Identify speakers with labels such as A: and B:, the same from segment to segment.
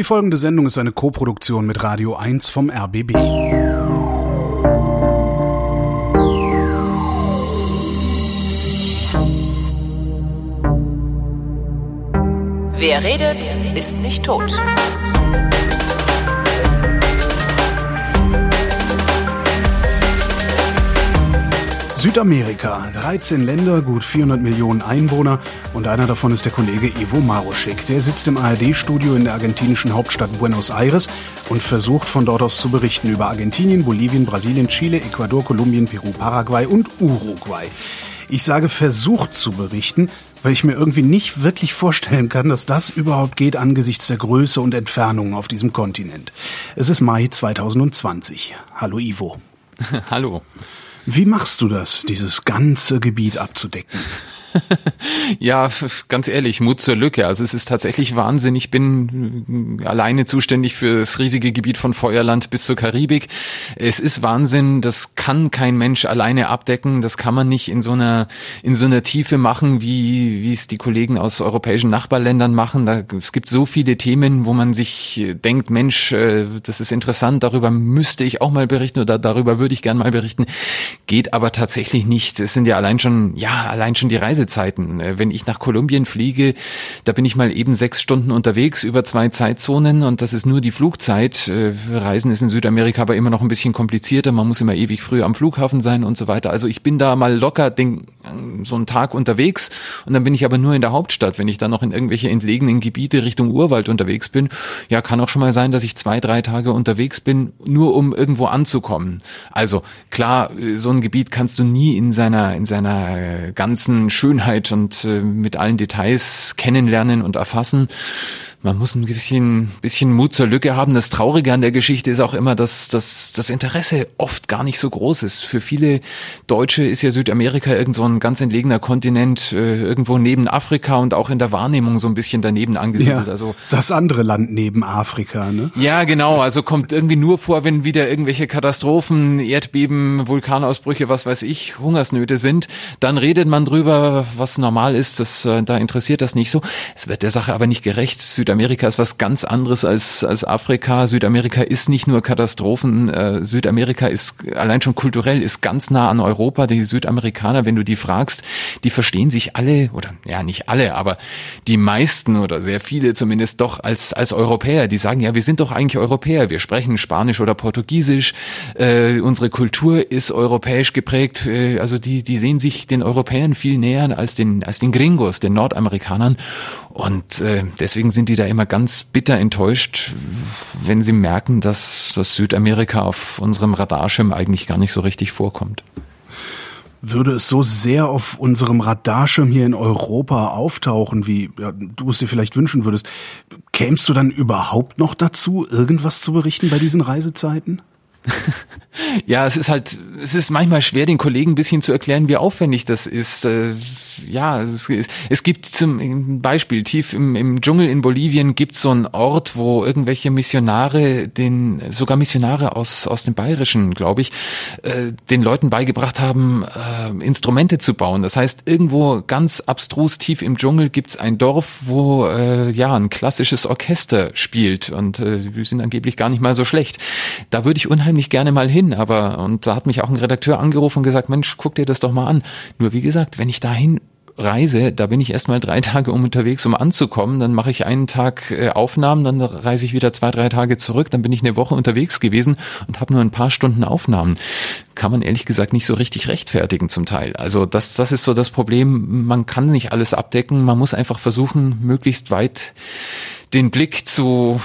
A: Die folgende Sendung ist eine Koproduktion mit Radio 1 vom RBB.
B: Wer redet, ist nicht tot.
A: Südamerika, 13 Länder, gut 400 Millionen Einwohner und einer davon ist der Kollege Ivo Maroschek. Der sitzt im ARD-Studio in der argentinischen Hauptstadt Buenos Aires und versucht von dort aus zu berichten über Argentinien, Bolivien, Brasilien, Chile, Ecuador, Kolumbien, Peru, Paraguay und Uruguay. Ich sage versucht zu berichten, weil ich mir irgendwie nicht wirklich vorstellen kann, dass das überhaupt geht angesichts der Größe und Entfernungen auf diesem Kontinent. Es ist Mai 2020. Hallo Ivo.
C: Hallo.
A: Wie machst du das, dieses ganze Gebiet abzudecken?
C: ja, ganz ehrlich, Mut zur Lücke. Also es ist tatsächlich Wahnsinn. Ich bin äh, alleine zuständig für das riesige Gebiet von Feuerland bis zur Karibik. Es ist Wahnsinn. Das kann kein Mensch alleine abdecken. Das kann man nicht in so einer, in so einer Tiefe machen, wie, wie es die Kollegen aus europäischen Nachbarländern machen. Da, es gibt so viele Themen, wo man sich denkt, Mensch, äh, das ist interessant. Darüber müsste ich auch mal berichten oder darüber würde ich gern mal berichten. Geht aber tatsächlich nicht. Es sind ja allein schon, ja, allein schon die Reise Reisezeiten. Äh, wenn ich nach Kolumbien fliege, da bin ich mal eben sechs Stunden unterwegs über zwei Zeitzonen und das ist nur die Flugzeit. Äh, Reisen ist in Südamerika aber immer noch ein bisschen komplizierter. Man muss immer ewig früh am Flughafen sein und so weiter. Also ich bin da mal locker den, so einen Tag unterwegs und dann bin ich aber nur in der Hauptstadt. Wenn ich dann noch in irgendwelche entlegenen Gebiete Richtung Urwald unterwegs bin, ja, kann auch schon mal sein, dass ich zwei, drei Tage unterwegs bin, nur um irgendwo anzukommen. Also klar, äh, so ein Gebiet kannst du nie in seiner, in seiner ganzen Schönheit Schönheit und äh, mit allen Details kennenlernen und erfassen man muss ein bisschen, bisschen Mut zur Lücke haben. Das Traurige an der Geschichte ist auch immer, dass, dass das Interesse oft gar nicht so groß ist. Für viele Deutsche ist ja Südamerika irgend so ein ganz entlegener Kontinent, äh, irgendwo neben Afrika und auch in der Wahrnehmung so ein bisschen daneben angesiedelt.
A: Ja, also das andere Land neben Afrika, ne?
C: Ja, genau. Also kommt irgendwie nur vor, wenn wieder irgendwelche Katastrophen, Erdbeben, Vulkanausbrüche, was weiß ich, Hungersnöte sind, dann redet man drüber, was normal ist. Das, äh, da interessiert das nicht so. Es wird der Sache aber nicht gerecht. Süd Südamerika ist was ganz anderes als, als Afrika. Südamerika ist nicht nur Katastrophen. Äh, Südamerika ist allein schon kulturell ist ganz nah an Europa. Die Südamerikaner, wenn du die fragst, die verstehen sich alle oder ja nicht alle, aber die meisten oder sehr viele zumindest doch als als Europäer. Die sagen ja, wir sind doch eigentlich Europäer. Wir sprechen Spanisch oder Portugiesisch. Äh, unsere Kultur ist europäisch geprägt. Äh, also die die sehen sich den Europäern viel näher als den als den Gringos, den Nordamerikanern. Und äh, deswegen sind die da immer ganz bitter enttäuscht, wenn sie merken, dass, dass Südamerika auf unserem Radarschirm eigentlich gar nicht so richtig vorkommt.
A: Würde es so sehr auf unserem Radarschirm hier in Europa auftauchen, wie ja, du es dir vielleicht wünschen würdest, kämst du dann überhaupt noch dazu, irgendwas zu berichten bei diesen Reisezeiten?
C: ja, es ist halt, es ist manchmal schwer, den Kollegen ein bisschen zu erklären, wie aufwendig das ist. Äh, ja, es, es gibt zum Beispiel tief im, im Dschungel in Bolivien gibt es so einen Ort, wo irgendwelche Missionare, den sogar Missionare aus aus dem Bayerischen, glaube ich, äh, den Leuten beigebracht haben, äh, Instrumente zu bauen. Das heißt, irgendwo ganz abstrus tief im Dschungel gibt es ein Dorf, wo ja ein klassisches Orchester spielt und die sind angeblich gar nicht mal so schlecht. Da würde ich unheimlich gerne mal hin, aber und da hat mich auch ein Redakteur angerufen und gesagt, Mensch, guck dir das doch mal an. Nur wie gesagt, wenn ich dahin reise, da bin ich erstmal drei Tage unterwegs, um anzukommen. Dann mache ich einen Tag äh, Aufnahmen, dann reise ich wieder zwei, drei Tage zurück. Dann bin ich eine Woche unterwegs gewesen und habe nur ein paar Stunden Aufnahmen. Kann man ehrlich gesagt nicht so richtig rechtfertigen zum Teil. Also das, das ist so das Problem. Man kann nicht alles abdecken. Man muss einfach versuchen, möglichst weit den Blick zu,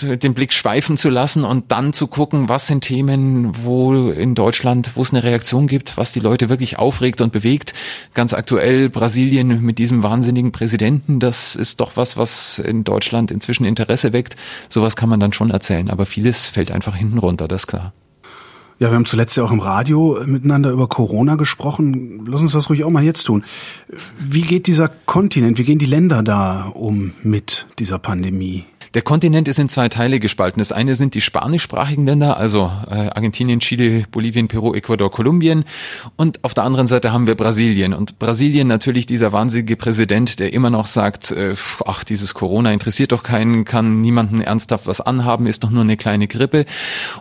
C: den Blick schweifen zu lassen und dann zu gucken, was sind Themen, wo in Deutschland, wo es eine Reaktion gibt, was die Leute wirklich aufregt und bewegt. Ganz aktuell Brasilien mit diesem wahnsinnigen Präsidenten, das ist doch was, was in Deutschland inzwischen Interesse weckt. Sowas kann man dann schon erzählen, aber vieles fällt einfach hinten runter, das klar.
A: Ja, wir haben zuletzt ja auch im Radio miteinander über Corona gesprochen. Lass uns das ruhig auch mal jetzt tun. Wie geht dieser Kontinent, wie gehen die Länder da um mit dieser Pandemie?
C: Der Kontinent ist in zwei Teile gespalten. Das eine sind die spanischsprachigen Länder, also äh, Argentinien, Chile, Bolivien, Peru, Ecuador, Kolumbien. Und auf der anderen Seite haben wir Brasilien. Und Brasilien natürlich dieser wahnsinnige Präsident, der immer noch sagt, äh, ach, dieses Corona interessiert doch keinen, kann niemanden ernsthaft was anhaben, ist doch nur eine kleine Grippe.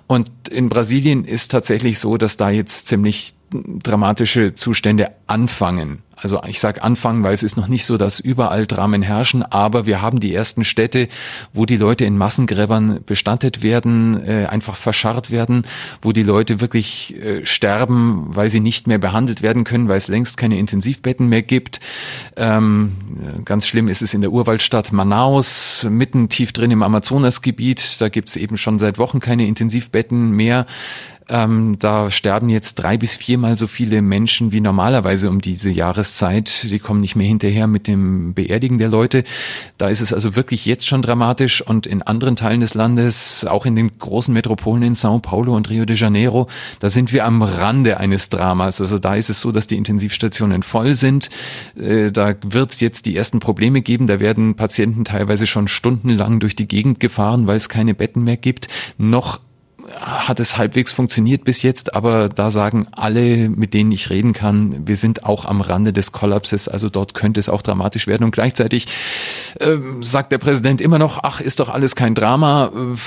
C: Und in Brasilien ist tatsächlich so, dass da jetzt ziemlich dramatische Zustände anfangen. Also ich sage anfangen, weil es ist noch nicht so, dass überall Dramen herrschen, aber wir haben die ersten Städte, wo die Leute in Massengräbern bestattet werden, äh, einfach verscharrt werden, wo die Leute wirklich äh, sterben, weil sie nicht mehr behandelt werden können, weil es längst keine Intensivbetten mehr gibt. Ähm, ganz schlimm ist es in der Urwaldstadt Manaus, mitten tief drin im Amazonasgebiet. Da gibt es eben schon seit Wochen keine Intensivbetten mehr. Ähm, da sterben jetzt drei bis viermal so viele Menschen wie normalerweise um diese Jahreszeit. Die kommen nicht mehr hinterher mit dem Beerdigen der Leute. Da ist es also wirklich jetzt schon dramatisch und in anderen Teilen des Landes, auch in den großen Metropolen in Sao Paulo und Rio de Janeiro, da sind wir am Rande eines Dramas. Also da ist es so, dass die Intensivstationen voll sind. Äh, da wird es jetzt die ersten Probleme geben. Da werden Patienten teilweise schon stundenlang durch die Gegend gefahren, weil es keine Betten mehr gibt. Noch hat es halbwegs funktioniert bis jetzt, aber da sagen alle, mit denen ich reden kann, wir sind auch am Rande des Kollapses, also dort könnte es auch dramatisch werden. Und gleichzeitig äh, sagt der Präsident immer noch, ach, ist doch alles kein Drama. Äh,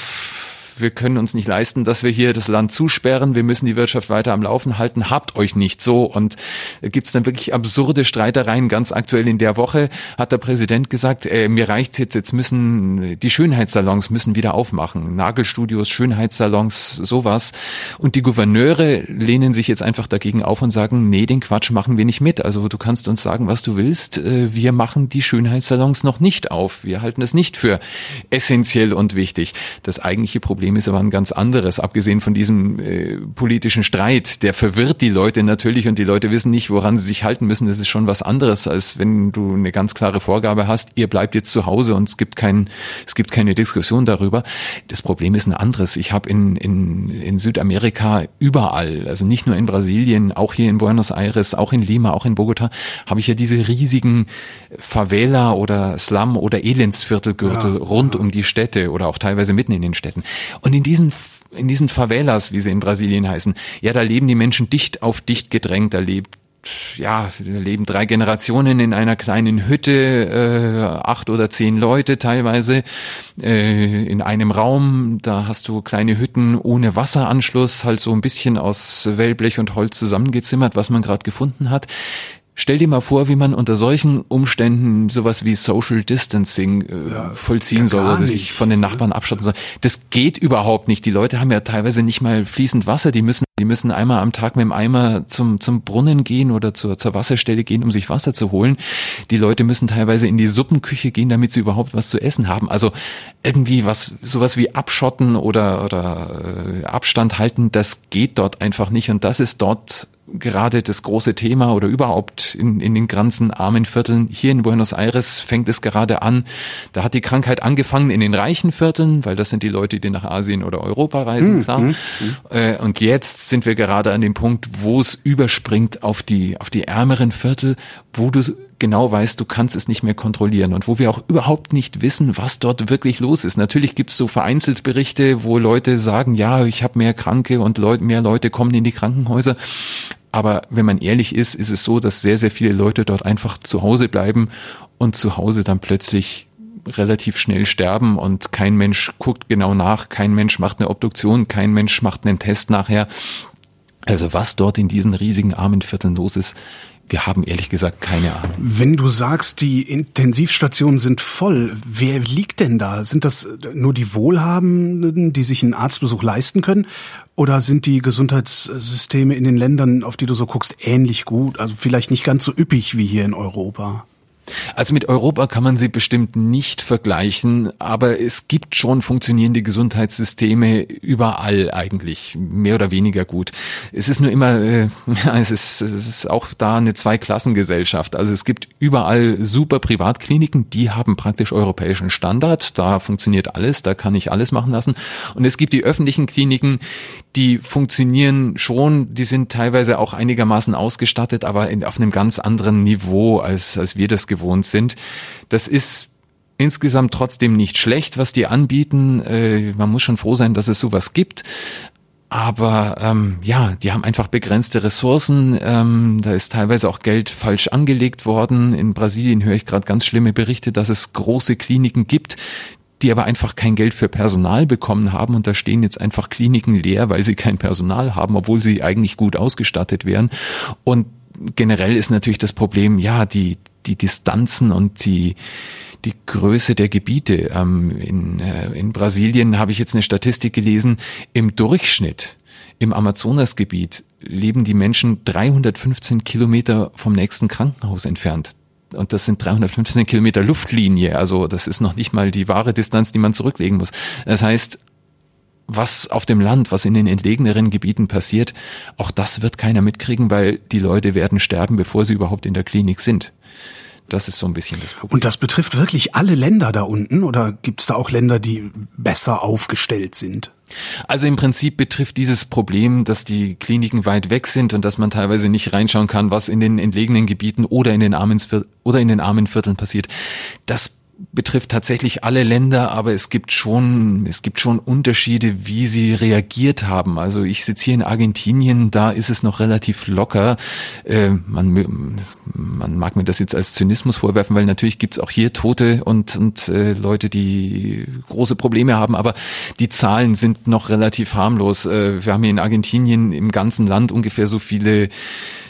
C: wir können uns nicht leisten, dass wir hier das Land zusperren, wir müssen die Wirtschaft weiter am Laufen halten, habt euch nicht so. Und da gibt's dann wirklich absurde Streitereien. Ganz aktuell in der Woche hat der Präsident gesagt, äh, mir reicht's jetzt, jetzt müssen die Schönheitssalons müssen wieder aufmachen. Nagelstudios, Schönheitssalons, sowas. Und die Gouverneure lehnen sich jetzt einfach dagegen auf und sagen, nee, den Quatsch machen wir nicht mit. Also du kannst uns sagen, was du willst. Äh, wir machen die Schönheitssalons noch nicht auf. Wir halten es nicht für essentiell und wichtig. Das eigentliche Problem Problem ist aber ein ganz anderes, abgesehen von diesem äh, politischen Streit. Der verwirrt die Leute natürlich und die Leute wissen nicht, woran sie sich halten müssen. Das ist schon was anderes, als wenn du eine ganz klare Vorgabe hast, ihr bleibt jetzt zu Hause und es gibt kein, es gibt keine Diskussion darüber. Das Problem ist ein anderes. Ich habe in, in, in Südamerika überall, also nicht nur in Brasilien, auch hier in Buenos Aires, auch in Lima, auch in Bogota, habe ich ja diese riesigen Favela oder Slum oder Elendsviertelgürtel ja, rund ja. um die Städte oder auch teilweise mitten in den Städten. Und in diesen in diesen Favelas, wie sie in Brasilien heißen, ja, da leben die Menschen dicht auf dicht gedrängt, da lebt ja, leben drei Generationen in einer kleinen Hütte, äh, acht oder zehn Leute teilweise äh, in einem Raum. Da hast du kleine Hütten ohne Wasseranschluss, halt so ein bisschen aus Wellblech und Holz zusammengezimmert, was man gerade gefunden hat. Stell dir mal vor, wie man unter solchen Umständen sowas wie Social Distancing äh, ja, vollziehen soll oder sich von den Nachbarn abschotten soll. Das geht überhaupt nicht. Die Leute haben ja teilweise nicht mal fließend Wasser. Die müssen, die müssen einmal am Tag mit dem Eimer zum, zum Brunnen gehen oder zur, zur Wasserstelle gehen, um sich Wasser zu holen. Die Leute müssen teilweise in die Suppenküche gehen, damit sie überhaupt was zu essen haben. Also irgendwie was, sowas wie abschotten oder, oder äh, Abstand halten, das geht dort einfach nicht. Und das ist dort gerade das große Thema oder überhaupt in, in den ganzen armen Vierteln. Hier in Buenos Aires fängt es gerade an. Da hat die Krankheit angefangen in den reichen Vierteln, weil das sind die Leute, die nach Asien oder Europa reisen, mhm. klar. Mhm. Äh, und jetzt sind wir gerade an dem Punkt, wo es überspringt auf die, auf die ärmeren Viertel, wo du genau weißt, du kannst es nicht mehr kontrollieren und wo wir auch überhaupt nicht wissen, was dort wirklich los ist. Natürlich gibt es so vereinzelt Berichte, wo Leute sagen, ja, ich habe mehr Kranke und Leut, mehr Leute kommen in die Krankenhäuser. Aber wenn man ehrlich ist, ist es so, dass sehr, sehr viele Leute dort einfach zu Hause bleiben und zu Hause dann plötzlich relativ schnell sterben und kein Mensch guckt genau nach, kein Mensch macht eine Obduktion, kein Mensch macht einen Test nachher. Also was dort in diesen riesigen armen Vierteln los ist, wir haben ehrlich gesagt keine Ahnung.
A: Wenn du sagst, die Intensivstationen sind voll, wer liegt denn da? Sind das nur die Wohlhabenden, die sich einen Arztbesuch leisten können? Oder sind die Gesundheitssysteme in den Ländern, auf die du so guckst, ähnlich gut? Also vielleicht nicht ganz so üppig wie hier in Europa?
C: Also mit Europa kann man sie bestimmt nicht vergleichen, aber es gibt schon funktionierende Gesundheitssysteme überall eigentlich, mehr oder weniger gut. Es ist nur immer, äh, es, ist, es ist auch da eine Zweiklassengesellschaft. Also es gibt überall super Privatkliniken, die haben praktisch europäischen Standard, da funktioniert alles, da kann ich alles machen lassen. Und es gibt die öffentlichen Kliniken, die funktionieren schon, die sind teilweise auch einigermaßen ausgestattet, aber in, auf einem ganz anderen Niveau, als, als wir das gewohnt sind. Das ist insgesamt trotzdem nicht schlecht, was die anbieten. Äh, man muss schon froh sein, dass es sowas gibt. Aber ähm, ja, die haben einfach begrenzte Ressourcen. Ähm, da ist teilweise auch Geld falsch angelegt worden. In Brasilien höre ich gerade ganz schlimme Berichte, dass es große Kliniken gibt, die aber einfach kein Geld für Personal bekommen haben und da stehen jetzt einfach Kliniken leer, weil sie kein Personal haben, obwohl sie eigentlich gut ausgestattet wären. Und generell ist natürlich das Problem, ja, die, die Distanzen und die, die Größe der Gebiete. Ähm, in, äh, in Brasilien habe ich jetzt eine Statistik gelesen, im Durchschnitt im Amazonasgebiet leben die Menschen 315 Kilometer vom nächsten Krankenhaus entfernt. Und das sind 315 Kilometer Luftlinie. Also das ist noch nicht mal die wahre Distanz, die man zurücklegen muss. Das heißt, was auf dem Land, was in den entlegeneren Gebieten passiert, auch das wird keiner mitkriegen, weil die Leute werden sterben, bevor sie überhaupt in der Klinik sind. Das ist so ein bisschen das Problem.
A: Und das betrifft wirklich alle Länder da unten oder gibt es da auch Länder, die besser aufgestellt sind?
C: Also im Prinzip betrifft dieses Problem, dass die Kliniken weit weg sind und dass man teilweise nicht reinschauen kann, was in den entlegenen Gebieten oder in den armen, oder in den armen Vierteln passiert. Das betrifft tatsächlich alle Länder, aber es gibt schon, es gibt schon Unterschiede, wie sie reagiert haben. Also ich sitze hier in Argentinien, da ist es noch relativ locker. Äh, man, man mag mir das jetzt als Zynismus vorwerfen, weil natürlich gibt's auch hier Tote und, und äh, Leute, die große Probleme haben, aber die Zahlen sind noch relativ harmlos. Äh, wir haben hier in Argentinien im ganzen Land ungefähr so viele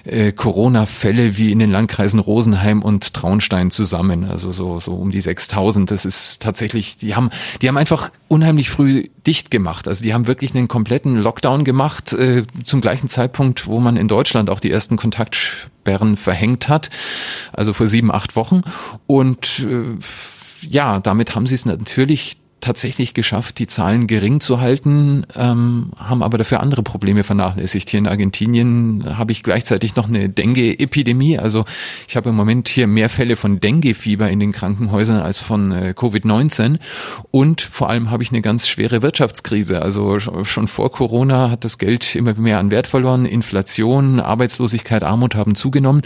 C: äh, Corona-Fälle wie in den Landkreisen Rosenheim und Traunstein zusammen. Also so, so um die 6000. Das ist tatsächlich, die haben, die haben einfach unheimlich früh dicht gemacht. Also die haben wirklich einen kompletten Lockdown gemacht, äh, zum gleichen Zeitpunkt, wo man in Deutschland auch die ersten Kontaktsperren verhängt hat. Also vor sieben, acht Wochen. Und äh, ja, damit haben sie es natürlich tatsächlich geschafft, die Zahlen gering zu halten, ähm, haben aber dafür andere Probleme vernachlässigt. Hier in Argentinien habe ich gleichzeitig noch eine Dengue-Epidemie. Also ich habe im Moment hier mehr Fälle von Dengue-Fieber in den Krankenhäusern als von äh, Covid-19. Und vor allem habe ich eine ganz schwere Wirtschaftskrise. Also schon vor Corona hat das Geld immer mehr an Wert verloren. Inflation, Arbeitslosigkeit, Armut haben zugenommen.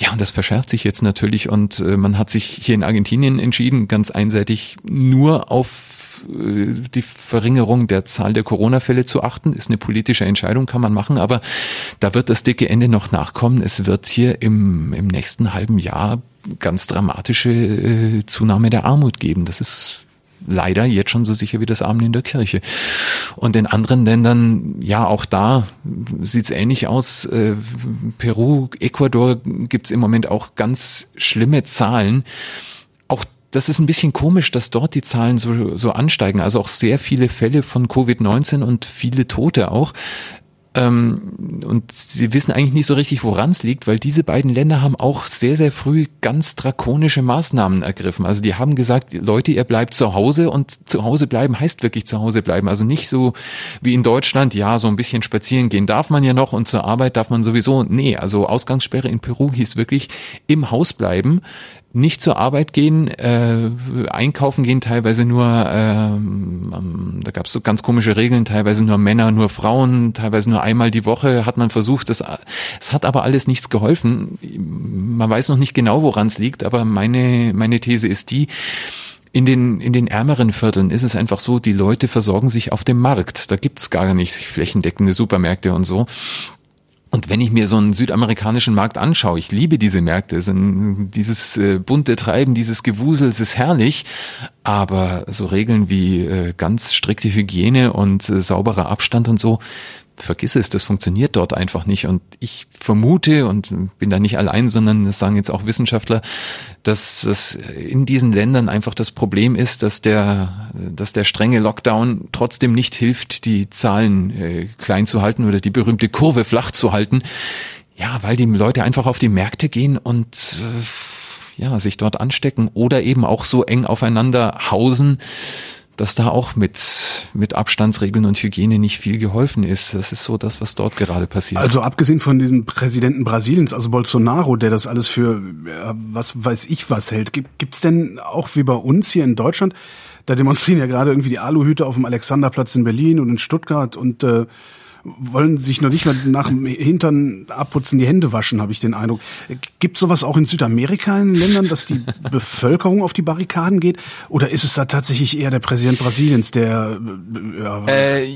C: Ja, und das verschärft sich jetzt natürlich. Und äh, man hat sich hier in Argentinien entschieden, ganz einseitig nur auf äh, die Verringerung der Zahl der Corona-Fälle zu achten. Ist eine politische Entscheidung, kann man machen, aber da wird das dicke Ende noch nachkommen. Es wird hier im, im nächsten halben Jahr ganz dramatische äh, Zunahme der Armut geben. Das ist leider jetzt schon so sicher wie das Amen in der Kirche. Und in anderen Ländern, ja, auch da sieht's ähnlich aus. Äh, Peru, Ecuador gibt's im Moment auch ganz schlimme Zahlen. Das ist ein bisschen komisch, dass dort die Zahlen so, so ansteigen. Also auch sehr viele Fälle von Covid-19 und viele Tote auch. Ähm, und sie wissen eigentlich nicht so richtig, woran es liegt, weil diese beiden Länder haben auch sehr, sehr früh ganz drakonische Maßnahmen ergriffen. Also die haben gesagt, Leute, ihr bleibt zu Hause und zu Hause bleiben heißt wirklich zu Hause bleiben. Also nicht so wie in Deutschland, ja, so ein bisschen spazieren gehen darf man ja noch und zur Arbeit darf man sowieso. Nee, also Ausgangssperre in Peru hieß wirklich im Haus bleiben nicht zur Arbeit gehen, äh, einkaufen gehen teilweise nur, äh, da gab es so ganz komische Regeln, teilweise nur Männer, nur Frauen, teilweise nur einmal die Woche hat man versucht. Das, es hat aber alles nichts geholfen. Man weiß noch nicht genau, woran es liegt, aber meine, meine These ist die, in den, in den ärmeren Vierteln ist es einfach so, die Leute versorgen sich auf dem Markt. Da gibt's gar nicht flächendeckende Supermärkte und so. Und wenn ich mir so einen südamerikanischen Markt anschaue, ich liebe diese Märkte, dieses äh, bunte Treiben, dieses Gewusel, es ist herrlich, aber so Regeln wie äh, ganz strikte Hygiene und äh, sauberer Abstand und so, vergiss es, das funktioniert dort einfach nicht. Und ich vermute und bin da nicht allein, sondern das sagen jetzt auch Wissenschaftler, dass das in diesen Ländern einfach das Problem ist, dass der, dass der strenge Lockdown trotzdem nicht hilft, die Zahlen äh, klein zu halten oder die berühmte Kurve flach zu halten. Ja, weil die Leute einfach auf die Märkte gehen und äh, ja, sich dort anstecken oder eben auch so eng aufeinander hausen, dass da auch mit, mit Abstandsregeln und Hygiene nicht viel geholfen ist. Das ist so das, was dort gerade passiert.
A: Also abgesehen von diesem Präsidenten Brasiliens, also Bolsonaro, der das alles für was weiß ich was hält, gibt es denn auch wie bei uns hier in Deutschland, da demonstrieren ja gerade irgendwie die Aluhüte auf dem Alexanderplatz in Berlin und in Stuttgart und äh, wollen sich noch nicht mal nach dem Hintern abputzen, die Hände waschen, habe ich den Eindruck. Gibt sowas auch in Südamerika in Ländern, dass die Bevölkerung auf die Barrikaden geht? Oder ist es da tatsächlich eher der Präsident Brasiliens, der
C: ja, äh,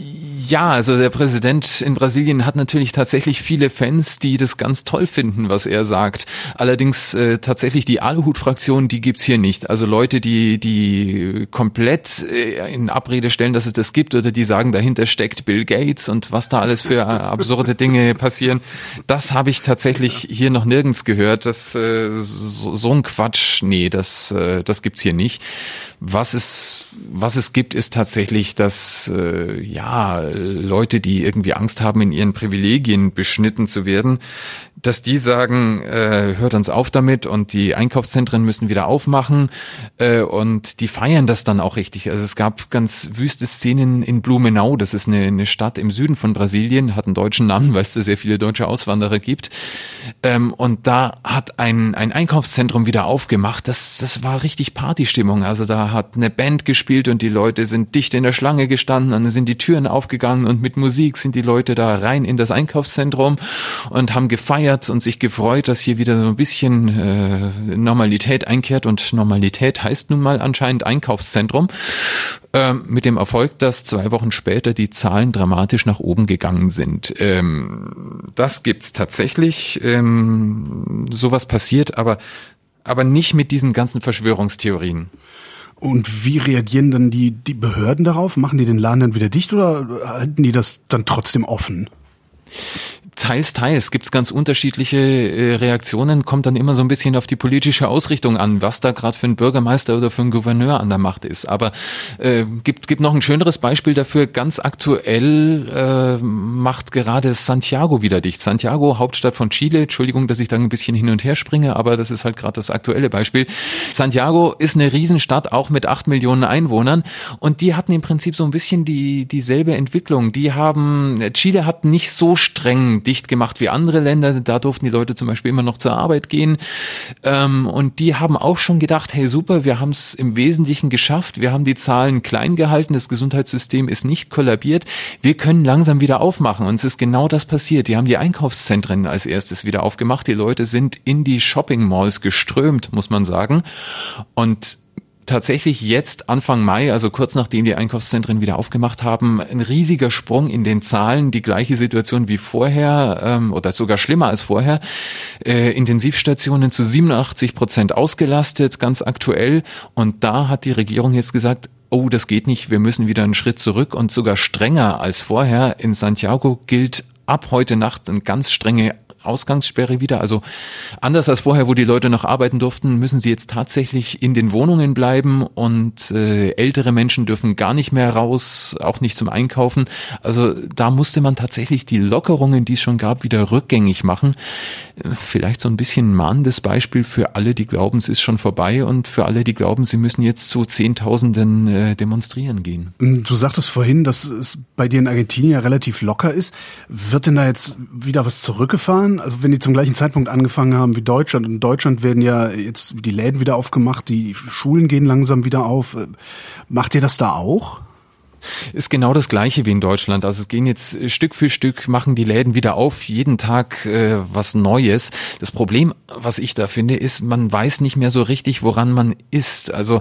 C: ja, also der Präsident in Brasilien hat natürlich tatsächlich viele Fans, die das ganz toll finden, was er sagt. Allerdings äh, tatsächlich die Aluhut-Fraktion, die gibt's hier nicht. Also Leute, die die komplett äh, in Abrede stellen, dass es das gibt, oder die sagen, dahinter steckt Bill Gates und was da alles für äh, absurde Dinge passieren, das habe ich tatsächlich hier noch nirgends gehört. Das äh, so, so ein Quatsch, nee, das äh, das gibt's hier nicht. Was es, was es gibt, ist tatsächlich, dass ja Leute, die irgendwie Angst haben, in ihren Privilegien beschnitten zu werden, dass die sagen, äh, hört uns auf damit und die Einkaufszentren müssen wieder aufmachen äh, und die feiern das dann auch richtig. Also es gab ganz wüste Szenen in Blumenau, das ist eine, eine Stadt im Süden von Brasilien, hat einen deutschen Namen, weil es da sehr viele deutsche Auswanderer gibt. Ähm, und da hat ein, ein Einkaufszentrum wieder aufgemacht. Das, das war richtig Partystimmung. Also da hat eine Band gespielt und die Leute sind dicht in der Schlange gestanden, dann sind die Türen aufgegangen und mit Musik sind die Leute da rein in das Einkaufszentrum und haben gefeiert gefeiert und sich gefreut, dass hier wieder so ein bisschen äh, Normalität einkehrt und Normalität heißt nun mal anscheinend Einkaufszentrum. Ähm, mit dem Erfolg, dass zwei Wochen später die Zahlen dramatisch nach oben gegangen sind. Ähm, das gibt's tatsächlich. Ähm, sowas passiert, aber aber nicht mit diesen ganzen Verschwörungstheorien.
A: Und wie reagieren dann die, die Behörden darauf? Machen die den Laden dann wieder dicht oder halten die das dann trotzdem offen?
C: Teils, teils gibt's ganz unterschiedliche äh, Reaktionen, kommt dann immer so ein bisschen auf die politische Ausrichtung an, was da gerade für ein Bürgermeister oder für ein Gouverneur an der Macht ist. Aber äh, gibt, gibt noch ein schöneres Beispiel dafür. Ganz aktuell äh, macht gerade Santiago wieder dicht. Santiago, Hauptstadt von Chile. Entschuldigung, dass ich da ein bisschen hin und her springe, aber das ist halt gerade das aktuelle Beispiel. Santiago ist eine Riesenstadt, auch mit acht Millionen Einwohnern. Und die hatten im Prinzip so ein bisschen die dieselbe Entwicklung. Die haben, Chile hat nicht so streng dicht gemacht wie andere Länder. Da durften die Leute zum Beispiel immer noch zur Arbeit gehen. Ähm, und die haben auch schon gedacht, hey super, wir haben es im Wesentlichen geschafft. Wir haben die Zahlen klein gehalten. Das Gesundheitssystem ist nicht kollabiert. Wir können langsam wieder aufmachen. Und es ist genau das passiert. Die haben die Einkaufszentren als erstes wieder aufgemacht. Die Leute sind in die Shopping Malls geströmt, muss man sagen. Und tatsächlich jetzt Anfang Mai, also kurz nachdem die Einkaufszentren wieder aufgemacht haben, ein riesiger Sprung in den Zahlen, die gleiche Situation wie vorher ähm, oder sogar schlimmer als vorher. Äh, Intensivstationen zu 87 Prozent ausgelastet, ganz aktuell. Und da hat die Regierung jetzt gesagt, oh, das geht nicht, wir müssen wieder einen Schritt zurück und sogar strenger als vorher. In Santiago gilt ab heute Nacht eine ganz strenge Ausgangssperre wieder. Also anders als vorher, wo die Leute noch arbeiten durften, müssen sie jetzt tatsächlich in den Wohnungen bleiben und äh, ältere Menschen dürfen gar nicht mehr raus, auch nicht zum Einkaufen. Also da musste man tatsächlich die Lockerungen, die es schon gab, wieder rückgängig machen. Vielleicht so ein bisschen mahnendes Beispiel für alle, die glauben, es ist schon vorbei und für alle, die glauben, sie müssen jetzt zu Zehntausenden äh, demonstrieren gehen.
A: Du sagtest vorhin, dass es bei dir in Argentinien ja relativ locker ist. Wird denn da jetzt wieder was zurückgefahren? Also wenn die zum gleichen Zeitpunkt angefangen haben wie Deutschland, und in Deutschland werden ja jetzt die Läden wieder aufgemacht, die Schulen gehen langsam wieder auf, äh, macht ihr das da auch?
C: Ist genau das Gleiche wie in Deutschland. Also es gehen jetzt äh, Stück für Stück, machen die Läden wieder auf, jeden Tag äh, was Neues. Das Problem, was ich da finde, ist, man weiß nicht mehr so richtig, woran man ist. Also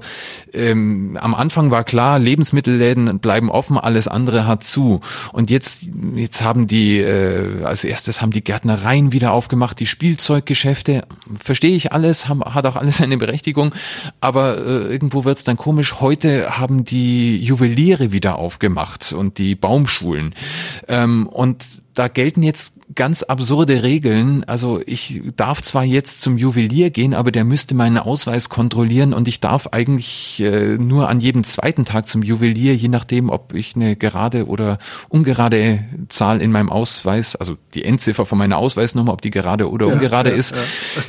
C: ähm, am Anfang war klar, Lebensmittelläden bleiben offen, alles andere hat zu. Und jetzt, jetzt haben die, äh, als erstes haben die Gärtnereien wieder aufgemacht, die Spielzeuggeschäfte. Verstehe ich alles, haben, hat auch alles eine Berechtigung, aber äh, irgendwo wird's dann komisch. Heute haben die Juweliere wieder aufgemacht und die Baumschulen. Ähm, und da gelten jetzt ganz absurde Regeln. Also ich darf zwar jetzt zum Juwelier gehen, aber der müsste meinen Ausweis kontrollieren und ich darf eigentlich äh, nur an jedem zweiten Tag zum Juwelier, je nachdem, ob ich eine gerade oder ungerade Zahl in meinem Ausweis, also die Endziffer von meiner Ausweisnummer, ob die gerade oder ja, ungerade ja, ist,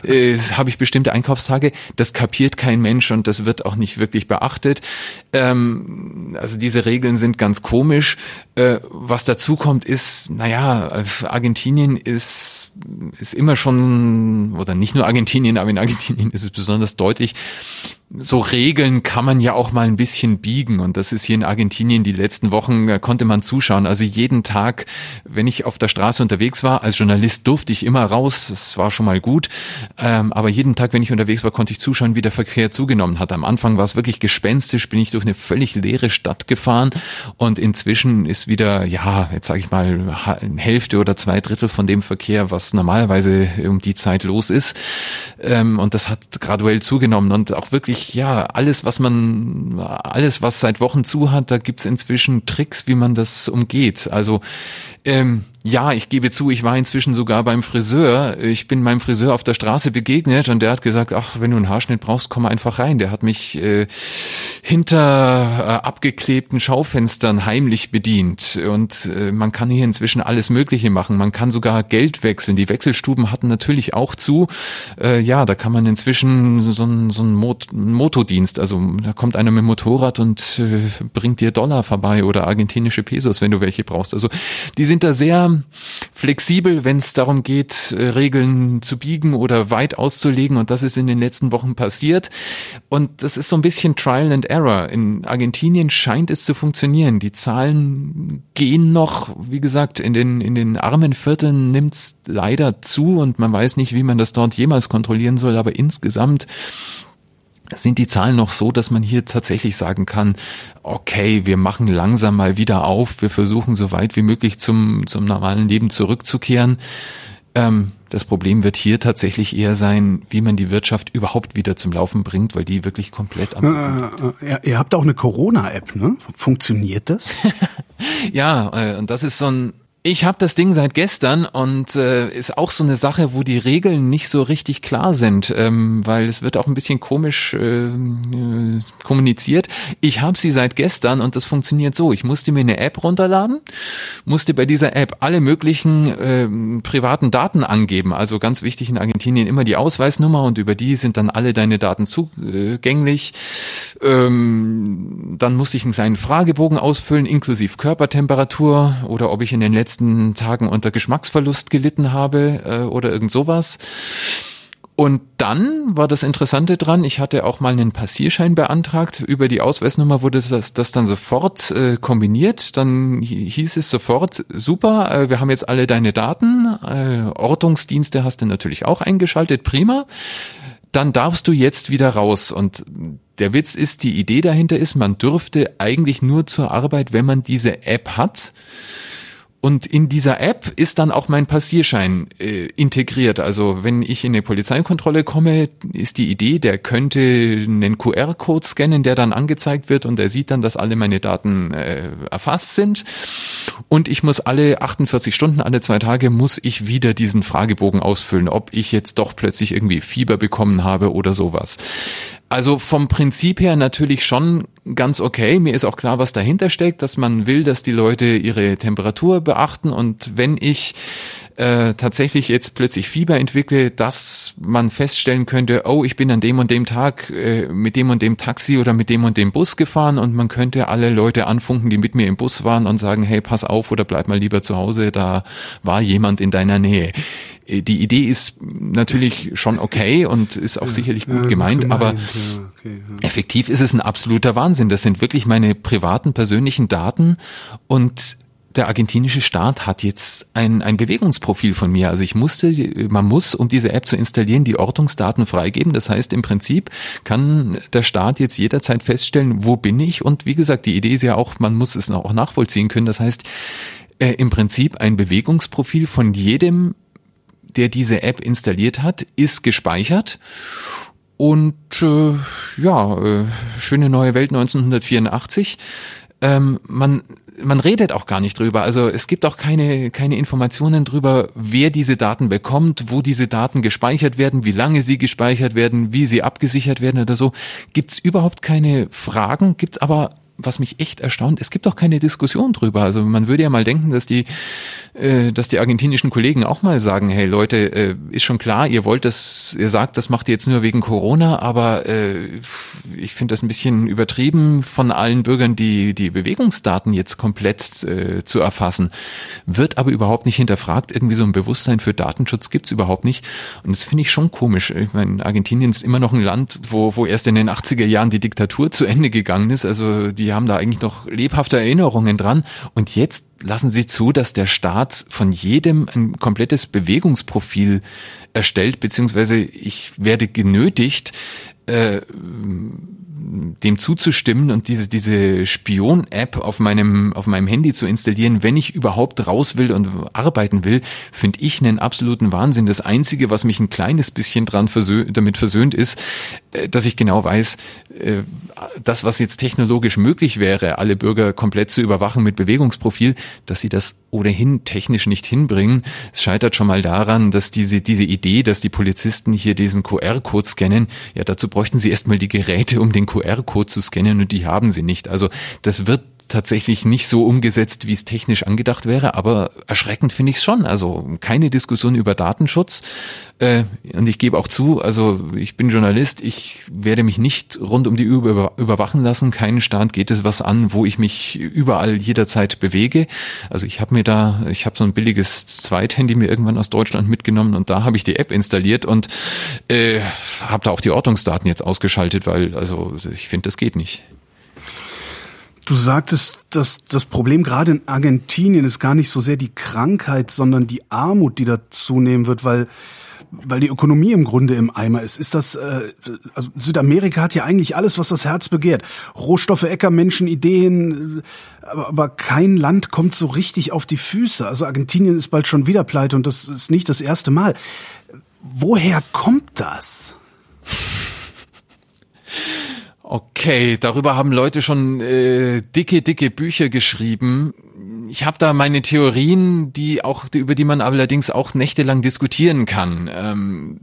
C: ja. äh, habe ich bestimmte Einkaufstage. Das kapiert kein Mensch und das wird auch nicht wirklich beachtet. Ähm, also diese Regeln sind ganz komisch. Äh, was dazu kommt, ist, naja, Argentinien ist, ist immer schon, oder nicht nur Argentinien, aber in Argentinien ist es besonders deutlich, so Regeln kann man ja auch mal ein bisschen biegen und das ist hier in Argentinien die letzten Wochen äh, konnte man zuschauen. Also jeden Tag, wenn ich auf der Straße unterwegs war, als Journalist durfte ich immer raus, das war schon mal gut, ähm, aber jeden Tag, wenn ich unterwegs war, konnte ich zuschauen, wie der Verkehr zugenommen hat. Am Anfang war es wirklich gespenstisch, bin ich durch eine völlig leere Stadt gefahren und inzwischen ist wieder, ja, jetzt sage ich mal, Hälfte oder zwei Drittel von dem Verkehr, was normalerweise um die Zeit los ist ähm, und das hat graduell zugenommen und auch wirklich ja, alles, was man, alles, was seit Wochen zu hat, da gibt's inzwischen Tricks, wie man das umgeht. Also ähm, ja, ich gebe zu, ich war inzwischen sogar beim Friseur. Ich bin meinem Friseur auf der Straße begegnet und der hat gesagt, ach, wenn du einen Haarschnitt brauchst, komm einfach rein. Der hat mich äh, hinter äh, abgeklebten Schaufenstern heimlich bedient. Und äh, man kann hier inzwischen alles Mögliche machen. Man kann sogar Geld wechseln. Die Wechselstuben hatten natürlich auch zu. Äh, ja, da kann man inzwischen so ein, so ein Mot Motodienst, also da kommt einer mit dem Motorrad und äh, bringt dir Dollar vorbei oder argentinische Pesos, wenn du welche brauchst. Also die sind da sehr flexibel, wenn es darum geht, äh, Regeln zu biegen oder weit auszulegen. Und das ist in den letzten Wochen passiert. Und das ist so ein bisschen Trial and Error. In Argentinien scheint es zu funktionieren. Die Zahlen gehen noch, wie gesagt, in den, in den armen Vierteln nimmt es leider zu und man weiß nicht, wie man das dort jemals kontrollieren soll. Aber insgesamt sind die Zahlen noch so, dass man hier tatsächlich sagen kann, okay, wir machen langsam mal wieder auf, wir versuchen so weit wie möglich zum, zum normalen Leben zurückzukehren. Ähm, das Problem wird hier tatsächlich eher sein, wie man die Wirtschaft überhaupt wieder zum Laufen bringt, weil die wirklich komplett am.
A: Äh, äh, ihr habt auch eine Corona-App, ne? Funktioniert das?
C: ja, äh, und das ist so ein ich habe das Ding seit gestern und äh, ist auch so eine Sache, wo die Regeln nicht so richtig klar sind, ähm, weil es wird auch ein bisschen komisch äh, äh, kommuniziert. Ich habe sie seit gestern und das funktioniert so. Ich musste mir eine App runterladen, musste bei dieser App alle möglichen äh, privaten Daten angeben. Also ganz wichtig in Argentinien immer die Ausweisnummer und über die sind dann alle deine Daten zugänglich. Ähm, dann musste ich einen kleinen Fragebogen ausfüllen, inklusive Körpertemperatur oder ob ich in den letzten letzten Tagen unter Geschmacksverlust gelitten habe äh, oder irgend sowas. Und dann war das Interessante dran, ich hatte auch mal einen Passierschein beantragt. Über die Ausweisnummer wurde das, das dann sofort äh, kombiniert. Dann hieß es sofort, super, äh, wir haben jetzt alle deine Daten. Äh, Ortungsdienste hast du natürlich auch eingeschaltet, prima. Dann darfst du jetzt wieder raus. Und der Witz ist, die Idee dahinter ist, man dürfte eigentlich nur zur Arbeit, wenn man diese App hat. Und in dieser App ist dann auch mein Passierschein äh, integriert. Also wenn ich in eine Polizeikontrolle komme, ist die Idee, der könnte einen QR-Code scannen, der dann angezeigt wird und er sieht dann, dass alle meine Daten äh, erfasst sind. Und ich muss alle 48 Stunden, alle zwei Tage, muss ich wieder diesen Fragebogen ausfüllen, ob ich jetzt doch plötzlich irgendwie Fieber bekommen habe oder sowas. Also vom Prinzip her natürlich schon ganz okay. Mir ist auch klar, was dahinter steckt, dass man will, dass die Leute ihre Temperatur beachten und wenn ich äh, tatsächlich jetzt plötzlich Fieber entwickle, dass man feststellen könnte, oh, ich bin an dem und dem Tag äh, mit dem und dem Taxi oder mit dem und dem Bus gefahren und man könnte alle Leute anfunken, die mit mir im Bus waren und sagen, hey, pass auf oder bleib mal lieber zu Hause, da war jemand in deiner Nähe. Äh, die Idee ist natürlich schon okay und ist auch ja, sicherlich gut ja, gemeint, gemeint, aber okay, effektiv ist es ein absoluter Wahnsinn. Das sind wirklich meine privaten, persönlichen Daten und der argentinische Staat hat jetzt ein, ein Bewegungsprofil von mir. Also ich musste, man muss, um diese App zu installieren, die Ortungsdaten freigeben. Das heißt, im Prinzip kann der Staat jetzt jederzeit feststellen, wo bin ich? Und wie gesagt, die Idee ist ja auch, man muss es auch nachvollziehen können. Das heißt, äh, im Prinzip ein Bewegungsprofil von jedem, der diese App installiert hat, ist gespeichert. Und äh, ja, äh, schöne neue Welt 1984. Ähm, man man redet auch gar nicht drüber. Also es gibt auch keine, keine Informationen drüber, wer diese Daten bekommt, wo diese Daten gespeichert werden, wie lange sie gespeichert werden, wie sie abgesichert werden oder so. Gibt's überhaupt keine Fragen, gibt's aber was mich echt erstaunt, es gibt auch keine Diskussion drüber. Also man würde ja mal denken, dass die, äh, dass die argentinischen Kollegen auch mal sagen, hey Leute, äh, ist schon klar, ihr wollt das, ihr sagt, das macht ihr jetzt nur wegen Corona, aber äh, ich finde das ein bisschen übertrieben von allen Bürgern, die die Bewegungsdaten jetzt komplett äh, zu erfassen. Wird aber überhaupt nicht hinterfragt. Irgendwie so ein Bewusstsein für Datenschutz gibt's überhaupt nicht. Und das finde ich schon komisch. Ich meine, Argentinien ist immer noch ein Land, wo, wo erst in den 80er Jahren die Diktatur zu Ende gegangen ist. Also die haben da eigentlich noch lebhafte Erinnerungen dran. Und jetzt lassen sie zu, dass der Staat von jedem ein komplettes Bewegungsprofil erstellt, beziehungsweise ich werde genötigt, äh, dem zuzustimmen und diese, diese Spion-App auf meinem, auf meinem Handy zu installieren, wenn ich überhaupt raus will und arbeiten will, finde ich einen absoluten Wahnsinn. Das Einzige, was mich ein kleines bisschen dran versö damit versöhnt ist, äh, dass ich genau weiß, äh, das, was jetzt technologisch möglich wäre, alle Bürger komplett zu überwachen mit Bewegungsprofil, dass sie das ohnehin technisch nicht hinbringen. Es scheitert schon mal daran, dass diese, diese Idee, dass die Polizisten hier diesen QR-Code scannen, ja, dazu bräuchten sie erstmal die Geräte, um den QR-Code zu scannen und die haben sie nicht. Also das wird tatsächlich nicht so umgesetzt, wie es technisch angedacht wäre, aber erschreckend finde ich es schon. Also keine Diskussion über Datenschutz. Äh, und ich gebe auch zu, also ich bin Journalist, ich werde mich nicht rund um die Uhr über, überwachen lassen. Keinen Staat geht es was an, wo ich mich überall jederzeit bewege. Also ich habe mir da, ich habe so ein billiges Zweithandy mir irgendwann aus Deutschland mitgenommen und da habe ich die App installiert und äh, habe da auch die Ortungsdaten jetzt ausgeschaltet, weil also ich finde, das geht nicht.
A: Du sagtest, dass das Problem gerade in Argentinien ist gar nicht so sehr die Krankheit, sondern die Armut, die da zunehmen wird, weil weil die Ökonomie im Grunde im Eimer ist. Ist das äh, also Südamerika hat ja eigentlich alles, was das Herz begehrt. Rohstoffe, Äcker, Menschen, Ideen, aber, aber kein Land kommt so richtig auf die Füße. Also Argentinien ist bald schon wieder pleite und das ist nicht das erste Mal. Woher kommt das?
C: Okay, darüber haben Leute schon äh, dicke, dicke Bücher geschrieben. Ich habe da meine Theorien, die auch über die man allerdings auch nächtelang diskutieren kann. Ähm,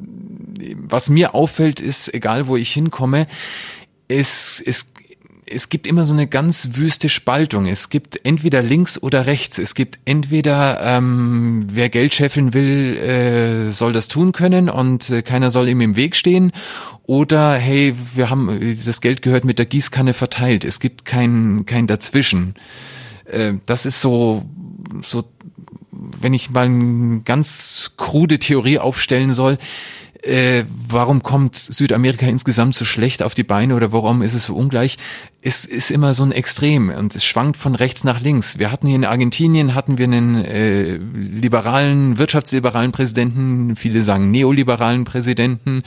C: was mir auffällt, ist, egal wo ich hinkomme, es, es es gibt immer so eine ganz wüste Spaltung. Es gibt entweder links oder rechts. Es gibt entweder, ähm, wer Geld scheffeln will, äh, soll das tun können und äh, keiner soll ihm im Weg stehen. Oder hey, wir haben das Geld gehört mit der Gießkanne verteilt. Es gibt kein kein dazwischen. Äh, das ist so so, wenn ich mal eine ganz krude Theorie aufstellen soll äh, warum kommt Südamerika insgesamt so schlecht auf die Beine oder warum ist es so ungleich? Es ist immer so ein Extrem und es schwankt von rechts nach links. Wir hatten hier in Argentinien hatten wir einen äh, liberalen, wirtschaftsliberalen Präsidenten, viele sagen neoliberalen Präsidenten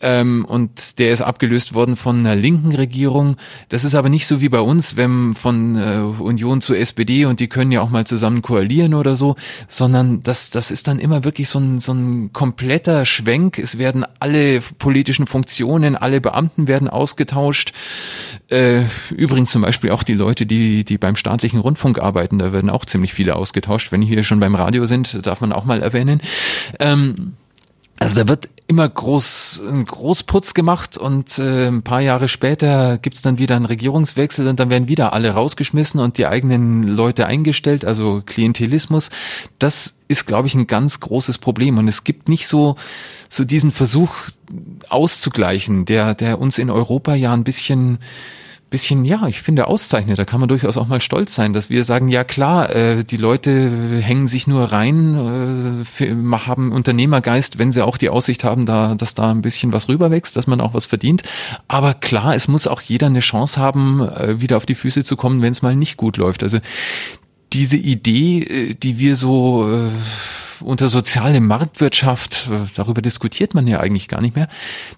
C: ähm, und der ist abgelöst worden von einer linken Regierung. Das ist aber nicht so wie bei uns, wenn von äh, Union zu SPD und die können ja auch mal zusammen koalieren oder so, sondern das, das ist dann immer wirklich so ein, so ein kompletter Schwenk. Es werden alle politischen Funktionen, alle Beamten werden ausgetauscht. Äh, übrigens zum Beispiel auch die Leute, die, die beim staatlichen Rundfunk arbeiten, da werden auch ziemlich viele ausgetauscht. Wenn hier schon beim Radio sind, darf man auch mal erwähnen. Ähm, also da wird immer groß ein Großputz gemacht und äh, ein paar Jahre später gibt's dann wieder einen Regierungswechsel und dann werden wieder alle rausgeschmissen und die eigenen Leute eingestellt, also Klientelismus. Das ist, glaube ich, ein ganz großes Problem und es gibt nicht so so diesen Versuch auszugleichen, der der uns in Europa ja ein bisschen bisschen, ja, ich finde auszeichnet. Da kann man durchaus auch mal stolz sein, dass wir sagen, ja klar, äh, die Leute hängen sich nur rein, äh, haben Unternehmergeist, wenn sie auch die Aussicht haben, da, dass da ein bisschen was rüberwächst, dass man auch was verdient. Aber klar, es muss auch jeder eine Chance haben, äh, wieder auf die Füße zu kommen, wenn es mal nicht gut läuft. Also diese Idee, äh, die wir so äh, unter soziale Marktwirtschaft, äh, darüber diskutiert man ja eigentlich gar nicht mehr,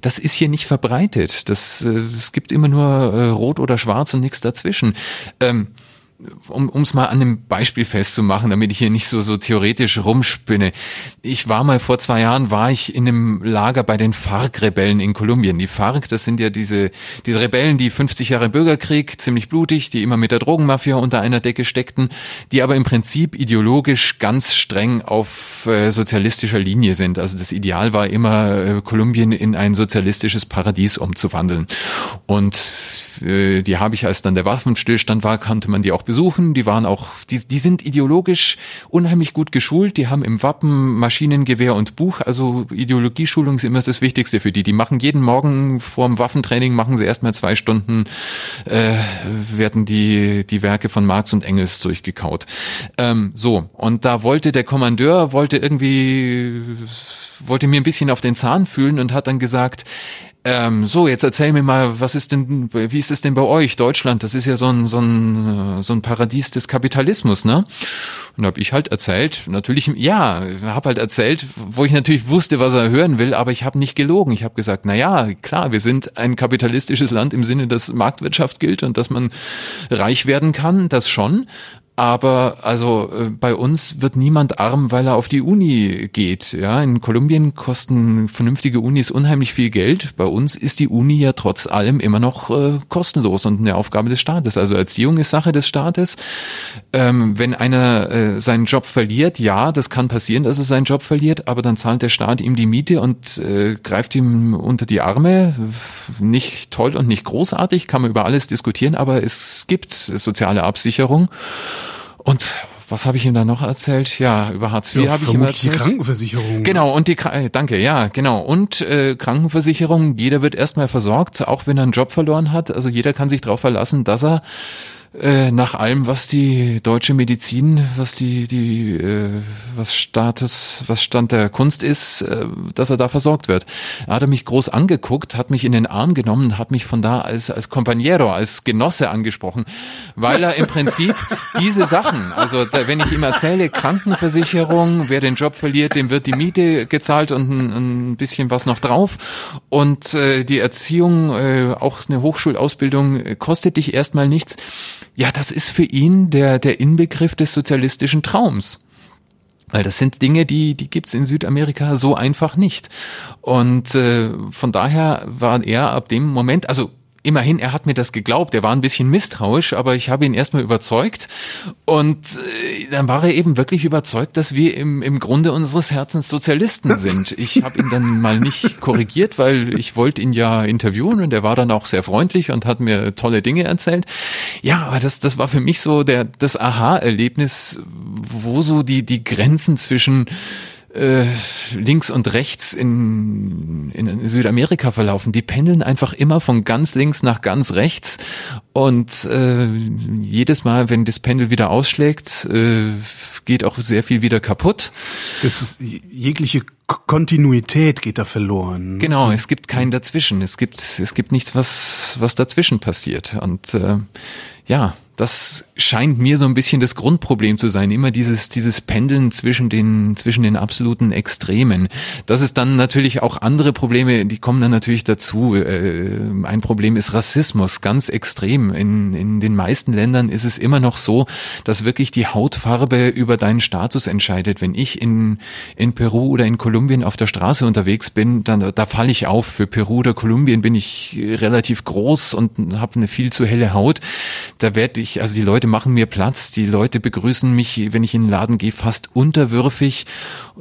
C: das ist hier nicht verbreitet. Das, äh, es gibt immer nur äh, Rot oder Schwarz und nichts dazwischen. Ähm, um es mal an einem Beispiel festzumachen, damit ich hier nicht so so theoretisch rumspinne. Ich war mal vor zwei Jahren war ich in einem Lager bei den FARC-Rebellen in Kolumbien. Die FARC, das sind ja diese diese Rebellen, die 50 Jahre Bürgerkrieg, ziemlich blutig, die immer mit der Drogenmafia unter einer Decke steckten, die aber im Prinzip ideologisch ganz streng auf äh, sozialistischer Linie sind. Also das Ideal war immer äh, Kolumbien in ein sozialistisches Paradies umzuwandeln. Und äh, die habe ich, als dann der Waffenstillstand war, konnte man die auch besuchen. Die waren auch, die, die sind ideologisch unheimlich gut geschult. Die haben im Wappen Maschinengewehr und Buch. Also Ideologieschulung ist immer das Wichtigste für die. Die machen jeden Morgen vor dem Waffentraining machen sie erstmal zwei Stunden, äh, werden die die Werke von Marx und Engels durchgekaut. Ähm, so und da wollte der Kommandeur wollte irgendwie wollte mir ein bisschen auf den Zahn fühlen und hat dann gesagt, ähm, so, jetzt erzähl mir mal, was ist denn, wie ist es denn bei euch, Deutschland? Das ist ja so ein, so ein, so ein Paradies des Kapitalismus, ne? Und habe ich halt erzählt, natürlich, ja, habe halt erzählt, wo ich natürlich wusste, was er hören will, aber ich habe nicht gelogen. Ich habe gesagt, na ja, klar, wir sind ein kapitalistisches Land im Sinne, dass Marktwirtschaft gilt und dass man reich werden kann, das schon. Aber also äh, bei uns wird niemand arm, weil er auf die Uni geht. Ja, in Kolumbien kosten vernünftige Unis unheimlich viel Geld. Bei uns ist die Uni ja trotz allem immer noch äh, kostenlos und eine Aufgabe des Staates. Also Erziehung ist Sache des Staates. Ähm, wenn einer äh, seinen Job verliert, ja, das kann passieren, dass er seinen Job verliert, aber dann zahlt der Staat ihm die Miete und äh, greift ihm unter die Arme. Nicht toll und nicht großartig, kann man über alles diskutieren, aber es gibt soziale Absicherung. Und was habe ich ihm da noch erzählt? Ja, über Hartz IV ja, habe ich ihm erzählt.
A: Die Krankenversicherung.
C: Genau, und die äh, danke, ja, genau. Und äh, Krankenversicherung, jeder wird erstmal versorgt, auch wenn er einen Job verloren hat. Also jeder kann sich darauf verlassen, dass er äh, nach allem, was die deutsche Medizin, was die, die, äh, was Status, was Stand der Kunst ist, äh, dass er da versorgt wird. Er hat mich groß angeguckt, hat mich in den Arm genommen, hat mich von da als, als Compañero, als Genosse angesprochen, weil er im Prinzip diese Sachen, also da, wenn ich ihm erzähle, Krankenversicherung, wer den Job verliert, dem wird die Miete gezahlt und ein, ein bisschen was noch drauf und äh, die Erziehung, äh, auch eine Hochschulausbildung äh, kostet dich erstmal nichts ja, das ist für ihn der, der Inbegriff des sozialistischen Traums. Weil das sind Dinge, die, die gibt's in Südamerika so einfach nicht. Und äh, von daher war er ab dem Moment, also immerhin, er hat mir das geglaubt. Er war ein bisschen misstrauisch, aber ich habe ihn erstmal überzeugt. Und äh, dann war er eben wirklich überzeugt, dass wir im, im Grunde unseres Herzens Sozialisten sind. Ich habe ihn dann mal nicht korrigiert, weil ich wollte ihn ja interviewen und er war dann auch sehr freundlich und hat mir tolle Dinge erzählt. Ja, aber das, das war für mich so der, das Aha-Erlebnis, wo so die, die Grenzen zwischen äh, links und rechts in, in Südamerika verlaufen. Die pendeln einfach immer von ganz links nach ganz rechts und äh, jedes Mal, wenn das Pendel wieder ausschlägt, äh, geht auch sehr viel wieder kaputt.
A: Das ist, jegliche Kontinuität geht da verloren.
C: Genau, es gibt keinen dazwischen. Es gibt es gibt nichts, was was dazwischen passiert und äh, ja, das scheint mir so ein bisschen das Grundproblem zu sein. Immer dieses, dieses Pendeln zwischen den, zwischen den absoluten Extremen. Das ist dann natürlich auch andere Probleme, die kommen dann natürlich dazu. Äh, ein Problem ist Rassismus, ganz extrem. In, in den meisten Ländern ist es immer noch so, dass wirklich die Hautfarbe über deinen Status entscheidet. Wenn ich in, in Peru oder in Kolumbien auf der Straße unterwegs bin, dann, da falle ich auf. Für Peru oder Kolumbien bin ich relativ groß und habe eine viel zu helle Haut. Da werde ich, also die Leute machen mir Platz, die Leute begrüßen mich, wenn ich in den Laden gehe, fast unterwürfig.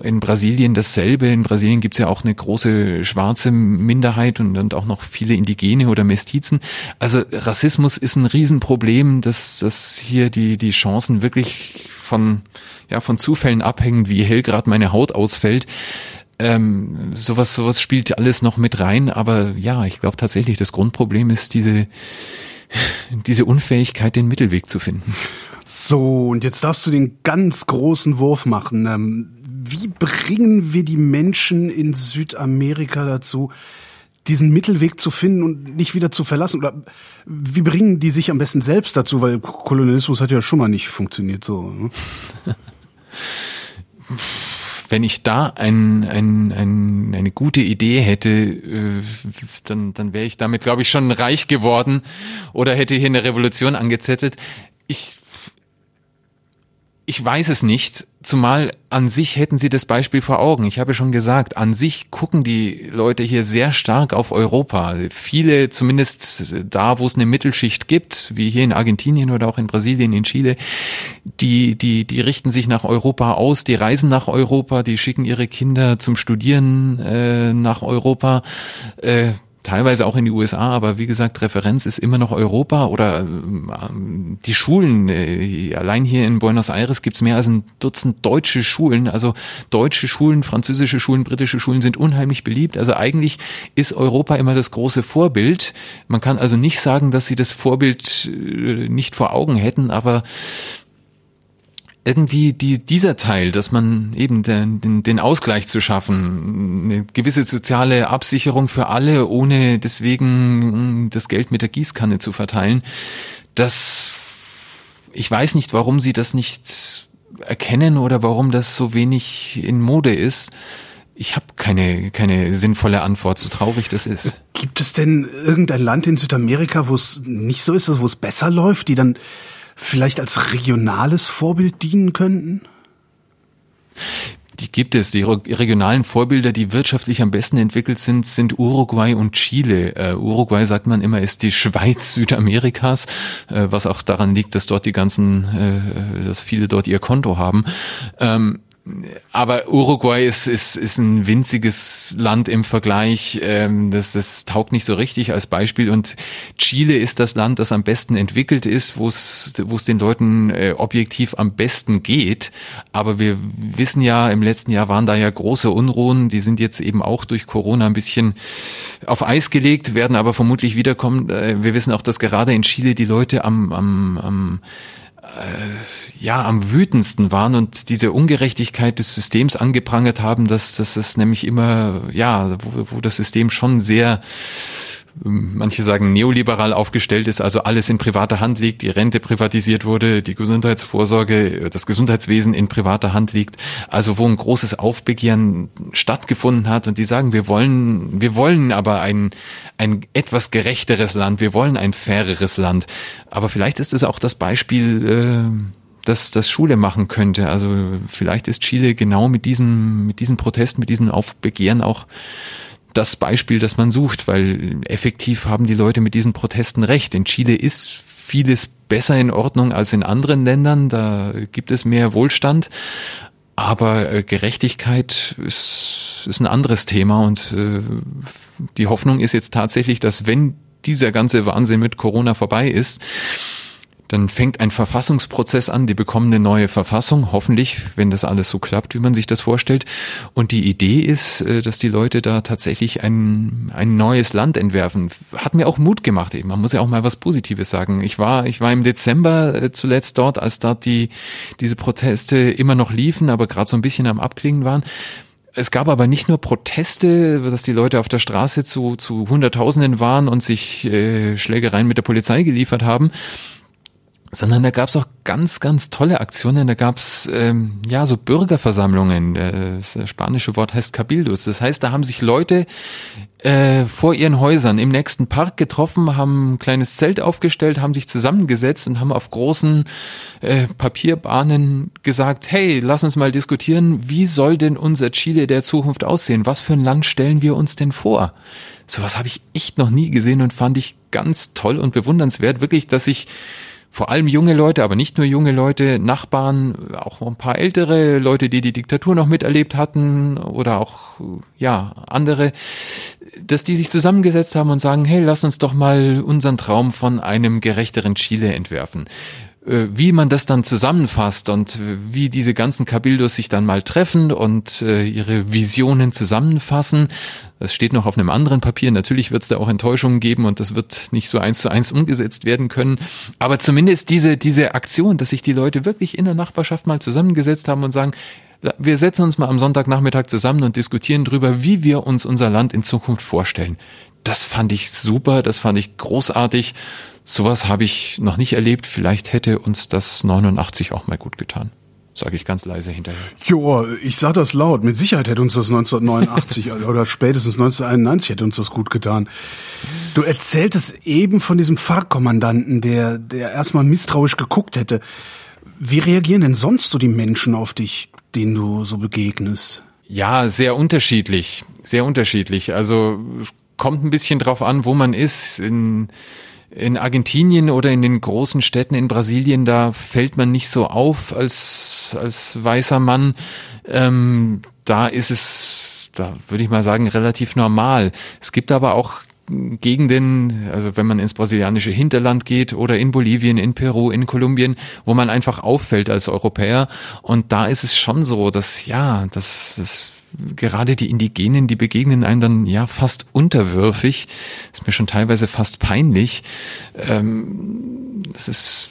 C: In Brasilien dasselbe. In Brasilien gibt's ja auch eine große schwarze Minderheit und, und auch noch viele Indigene oder Mestizen. Also Rassismus ist ein Riesenproblem, dass, dass hier die, die Chancen wirklich von, ja, von Zufällen abhängen, wie hell gerade meine Haut ausfällt. Ähm, sowas, sowas spielt alles noch mit rein, aber ja, ich glaube tatsächlich, das Grundproblem ist diese, diese Unfähigkeit, den Mittelweg zu finden.
A: So, und jetzt darfst du den ganz großen Wurf machen. Ähm, wie bringen wir die Menschen in Südamerika dazu, diesen Mittelweg zu finden und nicht wieder zu verlassen? Oder wie bringen die sich am besten selbst dazu? Weil Kolonialismus hat ja schon mal nicht funktioniert so. Ne?
C: wenn ich da ein, ein, ein, eine gute Idee hätte, äh, dann, dann wäre ich damit, glaube ich, schon reich geworden oder hätte hier eine Revolution angezettelt. Ich ich weiß es nicht, zumal an sich hätten sie das Beispiel vor Augen. Ich habe schon gesagt, an sich gucken die Leute hier sehr stark auf Europa. Viele, zumindest da, wo es eine Mittelschicht gibt, wie hier in Argentinien oder auch in Brasilien, in Chile, die, die, die richten sich nach Europa aus, die reisen nach Europa, die schicken ihre Kinder zum Studieren äh, nach Europa. Äh, teilweise auch in die USA, aber wie gesagt, Referenz ist immer noch Europa oder ähm, die Schulen. Äh, allein hier in Buenos Aires gibt's mehr als ein Dutzend deutsche Schulen. Also deutsche Schulen, französische Schulen, britische Schulen sind unheimlich beliebt. Also eigentlich ist Europa immer das große Vorbild. Man kann also nicht sagen, dass sie das Vorbild äh, nicht vor Augen hätten, aber irgendwie die, dieser Teil, dass man eben den, den, den Ausgleich zu schaffen, eine gewisse soziale Absicherung für alle, ohne deswegen das Geld mit der Gießkanne zu verteilen, das, ich weiß nicht, warum sie das nicht erkennen oder warum das so wenig in Mode ist. Ich habe keine, keine sinnvolle Antwort, so traurig das ist.
A: Gibt es denn irgendein Land in Südamerika, wo es nicht so ist, wo es besser läuft, die dann vielleicht als regionales Vorbild dienen könnten?
C: Die gibt es. Die regionalen Vorbilder, die wirtschaftlich am besten entwickelt sind, sind Uruguay und Chile. Uh, Uruguay, sagt man immer, ist die Schweiz Südamerikas, uh, was auch daran liegt, dass dort die ganzen, uh, dass viele dort ihr Konto haben. Ähm, aber Uruguay ist, ist, ist ein winziges Land im Vergleich. Ähm, das, das taugt nicht so richtig als Beispiel. Und Chile ist das Land, das am besten entwickelt ist, wo es, wo es den Leuten äh, objektiv am besten geht. Aber wir wissen ja, im letzten Jahr waren da ja große Unruhen. Die sind jetzt eben auch durch Corona ein bisschen auf Eis gelegt, werden aber vermutlich wiederkommen. Äh, wir wissen auch, dass gerade in Chile die Leute am, am, am ja am wütendsten waren und diese Ungerechtigkeit des Systems angeprangert haben, dass, dass es nämlich immer, ja, wo, wo das System schon sehr manche sagen neoliberal aufgestellt ist, also alles in privater Hand liegt, die Rente privatisiert wurde, die Gesundheitsvorsorge, das Gesundheitswesen in privater Hand liegt, also wo ein großes Aufbegehren stattgefunden hat und die sagen, wir wollen, wir wollen aber ein, ein etwas gerechteres Land, wir wollen ein faireres Land. Aber vielleicht ist es auch das Beispiel, äh, dass das Schule machen könnte. Also vielleicht ist Chile genau mit diesen, mit diesen Protesten, mit diesen Aufbegehren auch das Beispiel, das man sucht, weil effektiv haben die Leute mit diesen Protesten recht. In Chile ist vieles besser in Ordnung als in anderen Ländern, da gibt es mehr Wohlstand. Aber äh, Gerechtigkeit ist, ist ein anderes Thema und äh, die Hoffnung ist jetzt tatsächlich, dass wenn dieser ganze Wahnsinn mit Corona vorbei ist, dann fängt ein Verfassungsprozess an, die bekommen eine neue Verfassung, hoffentlich, wenn das alles so klappt, wie man sich das vorstellt. Und die Idee ist, äh, dass die Leute da tatsächlich ein, ein neues Land entwerfen. Hat mir auch Mut gemacht eben. Man muss ja auch mal was Positives sagen. Ich war, ich war im Dezember äh, zuletzt dort, als dort die, diese Proteste immer noch liefen, aber gerade so ein bisschen am Abklingen waren. Es gab aber nicht nur Proteste, dass die Leute auf der Straße zu, zu Hunderttausenden waren und sich äh, Schlägereien mit der Polizei geliefert haben, sondern da gab's auch ganz, ganz tolle Aktionen. Da gab's ähm, ja so Bürgerversammlungen. Das spanische Wort heißt Cabildos. Das heißt, da haben sich Leute äh, vor ihren Häusern im nächsten Park getroffen, haben ein kleines Zelt aufgestellt, haben sich zusammengesetzt und haben auf großen äh, Papierbahnen gesagt, hey, lass uns mal diskutieren, wie soll denn unser Chile der Zukunft aussehen? Was für ein Land stellen wir uns denn vor? Sowas habe ich echt noch nie gesehen und fand ich ganz toll und bewundernswert, wirklich, dass ich vor allem junge Leute, aber nicht nur junge Leute, Nachbarn, auch ein paar ältere Leute, die die Diktatur noch miterlebt hatten oder auch ja andere, dass die sich zusammengesetzt haben und sagen, hey, lass uns doch mal unseren Traum von einem gerechteren Chile entwerfen. Äh, wie man das dann zusammenfasst und wie diese ganzen Cabildos sich dann mal treffen und äh, ihre Visionen zusammenfassen. Das steht noch auf einem anderen Papier. Natürlich wird es da auch Enttäuschungen geben und das wird nicht so eins zu eins umgesetzt werden können. Aber zumindest diese, diese Aktion, dass sich die Leute wirklich in der Nachbarschaft mal zusammengesetzt haben und sagen, wir setzen uns mal am Sonntagnachmittag zusammen und diskutieren darüber, wie wir uns unser Land in Zukunft vorstellen. Das fand ich super, das fand ich großartig. Sowas habe ich noch nicht erlebt. Vielleicht hätte uns das 89 auch mal gut getan. Sage ich ganz leise hinterher.
A: Jo, ich sag das laut. Mit Sicherheit hätte uns das 1989 oder spätestens 1991 hätte uns das gut getan. Du erzähltest eben von diesem Fahrkommandanten, der, der erstmal misstrauisch geguckt hätte. Wie reagieren denn sonst so die Menschen auf dich, denen du so begegnest?
C: Ja, sehr unterschiedlich. Sehr unterschiedlich. Also es kommt ein bisschen drauf an, wo man ist. In in Argentinien oder in den großen Städten in Brasilien, da fällt man nicht so auf als, als weißer Mann. Ähm, da ist es, da würde ich mal sagen, relativ normal. Es gibt aber auch Gegenden, also wenn man ins brasilianische Hinterland geht oder in Bolivien, in Peru, in Kolumbien, wo man einfach auffällt als Europäer. Und da ist es schon so, dass ja, dass das gerade die Indigenen, die begegnen einem dann ja fast unterwürfig. Ist mir schon teilweise fast peinlich. Ähm, das ist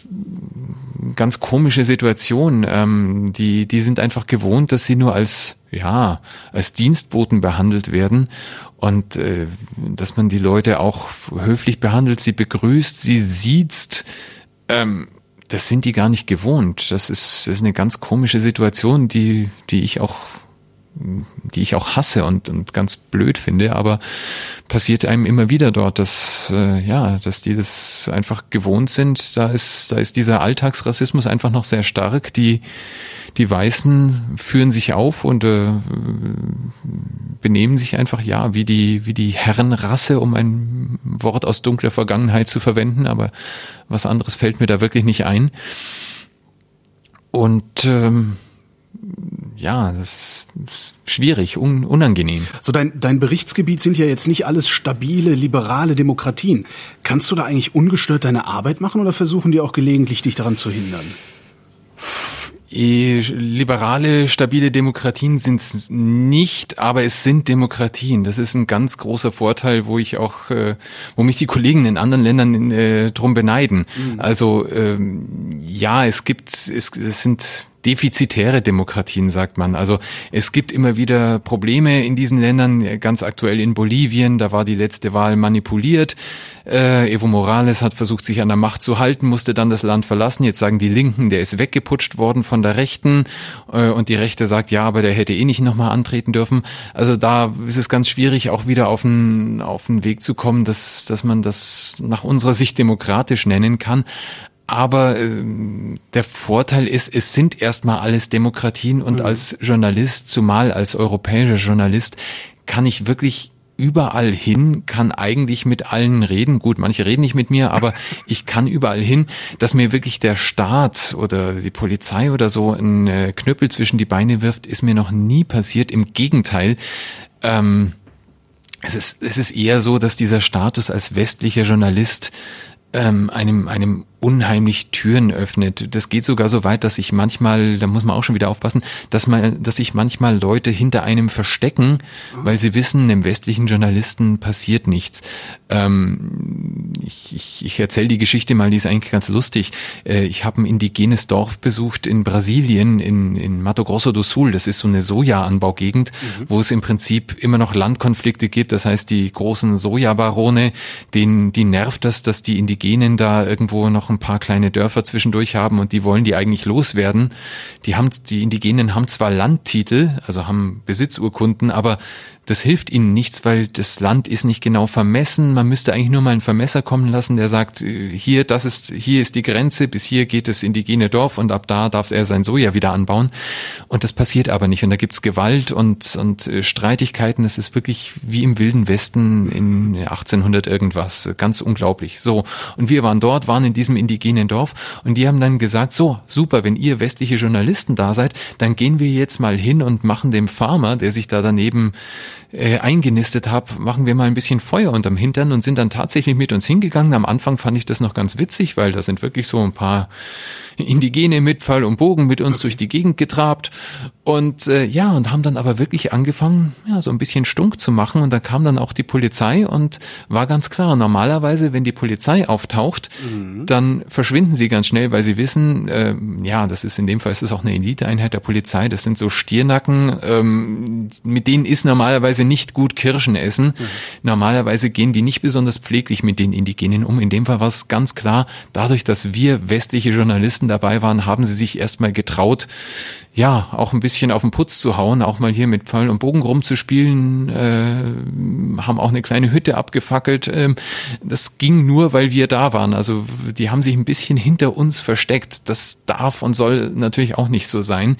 C: eine ganz komische Situation. Ähm, die, die sind einfach gewohnt, dass sie nur als, ja, als Dienstboten behandelt werden und äh, dass man die Leute auch höflich behandelt, sie begrüßt, sie sieht. Ähm, das sind die gar nicht gewohnt. Das ist, das ist eine ganz komische Situation, die, die ich auch die ich auch hasse und, und ganz blöd finde, aber passiert einem immer wieder dort, dass äh, ja, dass die das einfach gewohnt sind. Da ist da ist dieser Alltagsrassismus einfach noch sehr stark. Die die Weißen führen sich auf und äh, benehmen sich einfach ja wie die wie die Herrenrasse, um ein Wort aus dunkler Vergangenheit zu verwenden, aber was anderes fällt mir da wirklich nicht ein. Und ähm, ja, das ist schwierig, un, unangenehm.
A: So dein, dein Berichtsgebiet sind ja jetzt nicht alles stabile, liberale Demokratien. Kannst du da eigentlich ungestört deine Arbeit machen oder versuchen die auch gelegentlich dich daran zu hindern?
C: Liberale, stabile Demokratien sind es nicht, aber es sind Demokratien. Das ist ein ganz großer Vorteil, wo ich auch, äh, wo mich die Kollegen in anderen Ländern äh, drum beneiden. Mhm. Also ähm, ja, es gibt, es, es sind defizitäre Demokratien, sagt man. Also es gibt immer wieder Probleme in diesen Ländern, ganz aktuell in Bolivien, da war die letzte Wahl manipuliert. Äh, Evo Morales hat versucht, sich an der Macht zu halten, musste dann das Land verlassen. Jetzt sagen die Linken, der ist weggeputscht worden von der Rechten äh, und die Rechte sagt, ja, aber der hätte eh nicht nochmal antreten dürfen. Also da ist es ganz schwierig, auch wieder auf einen, auf einen Weg zu kommen, dass, dass man das nach unserer Sicht demokratisch nennen kann. Aber äh, der Vorteil ist, es sind erstmal alles Demokratien und mhm. als Journalist, zumal als europäischer Journalist, kann ich wirklich überall hin, kann eigentlich mit allen reden. Gut, manche reden nicht mit mir, aber ich kann überall hin, dass mir wirklich der Staat oder die Polizei oder so einen äh, Knüppel zwischen die Beine wirft, ist mir noch nie passiert. Im Gegenteil, ähm, es ist, es ist eher so, dass dieser Status als westlicher Journalist ähm, einem, einem unheimlich Türen öffnet. Das geht sogar so weit, dass ich manchmal, da muss man auch schon wieder aufpassen, dass man, dass sich manchmal Leute hinter einem verstecken, weil sie wissen, dem westlichen Journalisten passiert nichts. Ähm, ich ich, ich erzähle die Geschichte mal, die ist eigentlich ganz lustig. Äh, ich habe ein indigenes Dorf besucht in Brasilien, in, in Mato Grosso do Sul. Das ist so eine Sojaanbaugegend, mhm. wo es im Prinzip immer noch Landkonflikte gibt. Das heißt, die großen Sojabarone, denen, die nervt das, dass die Indigenen da irgendwo noch ein paar kleine Dörfer zwischendurch haben und die wollen die eigentlich loswerden. Die haben, die Indigenen haben zwar Landtitel, also haben Besitzurkunden, aber das hilft ihnen nichts, weil das Land ist nicht genau vermessen. Man müsste eigentlich nur mal einen Vermesser kommen lassen, der sagt, äh, hier, das ist, hier ist die Grenze, bis hier geht das indigene Dorf und ab da darf er sein Soja wieder anbauen. Und das passiert aber nicht. Und da gibt's Gewalt und, und äh, Streitigkeiten. Das ist wirklich wie im Wilden Westen in 1800 irgendwas. Ganz unglaublich. So. Und wir waren dort, waren in diesem indigenen Dorf und die haben dann gesagt, so, super, wenn ihr westliche Journalisten da seid, dann gehen wir jetzt mal hin und machen dem Farmer, der sich da daneben äh, eingenistet habe, machen wir mal ein bisschen Feuer unterm Hintern und sind dann tatsächlich mit uns hingegangen. Am Anfang fand ich das noch ganz witzig, weil da sind wirklich so ein paar Indigene mit Pfeil und Bogen mit uns okay. durch die Gegend getrabt und äh, ja, und haben dann aber wirklich angefangen, ja, so ein bisschen stunk zu machen und da kam dann auch die Polizei und war ganz klar, normalerweise, wenn die Polizei auftaucht, mhm. dann verschwinden sie ganz schnell, weil sie wissen, äh, ja, das ist in dem Fall ist es auch eine Eliteeinheit der Polizei, das sind so Stiernacken, ähm, mit denen ist normalerweise nicht gut Kirschen essen. Mhm. Normalerweise gehen die nicht besonders pfleglich mit den Indigenen um. In dem Fall war es ganz klar, dadurch, dass wir westliche Journalisten dabei waren, haben sie sich erstmal getraut, ja, auch ein bisschen auf den Putz zu hauen, auch mal hier mit Pfeil und Bogen rumzuspielen, äh, haben auch eine kleine Hütte abgefackelt. Ähm, das ging nur, weil wir da waren. Also die haben sich ein bisschen hinter uns versteckt. Das darf und soll natürlich auch nicht so sein.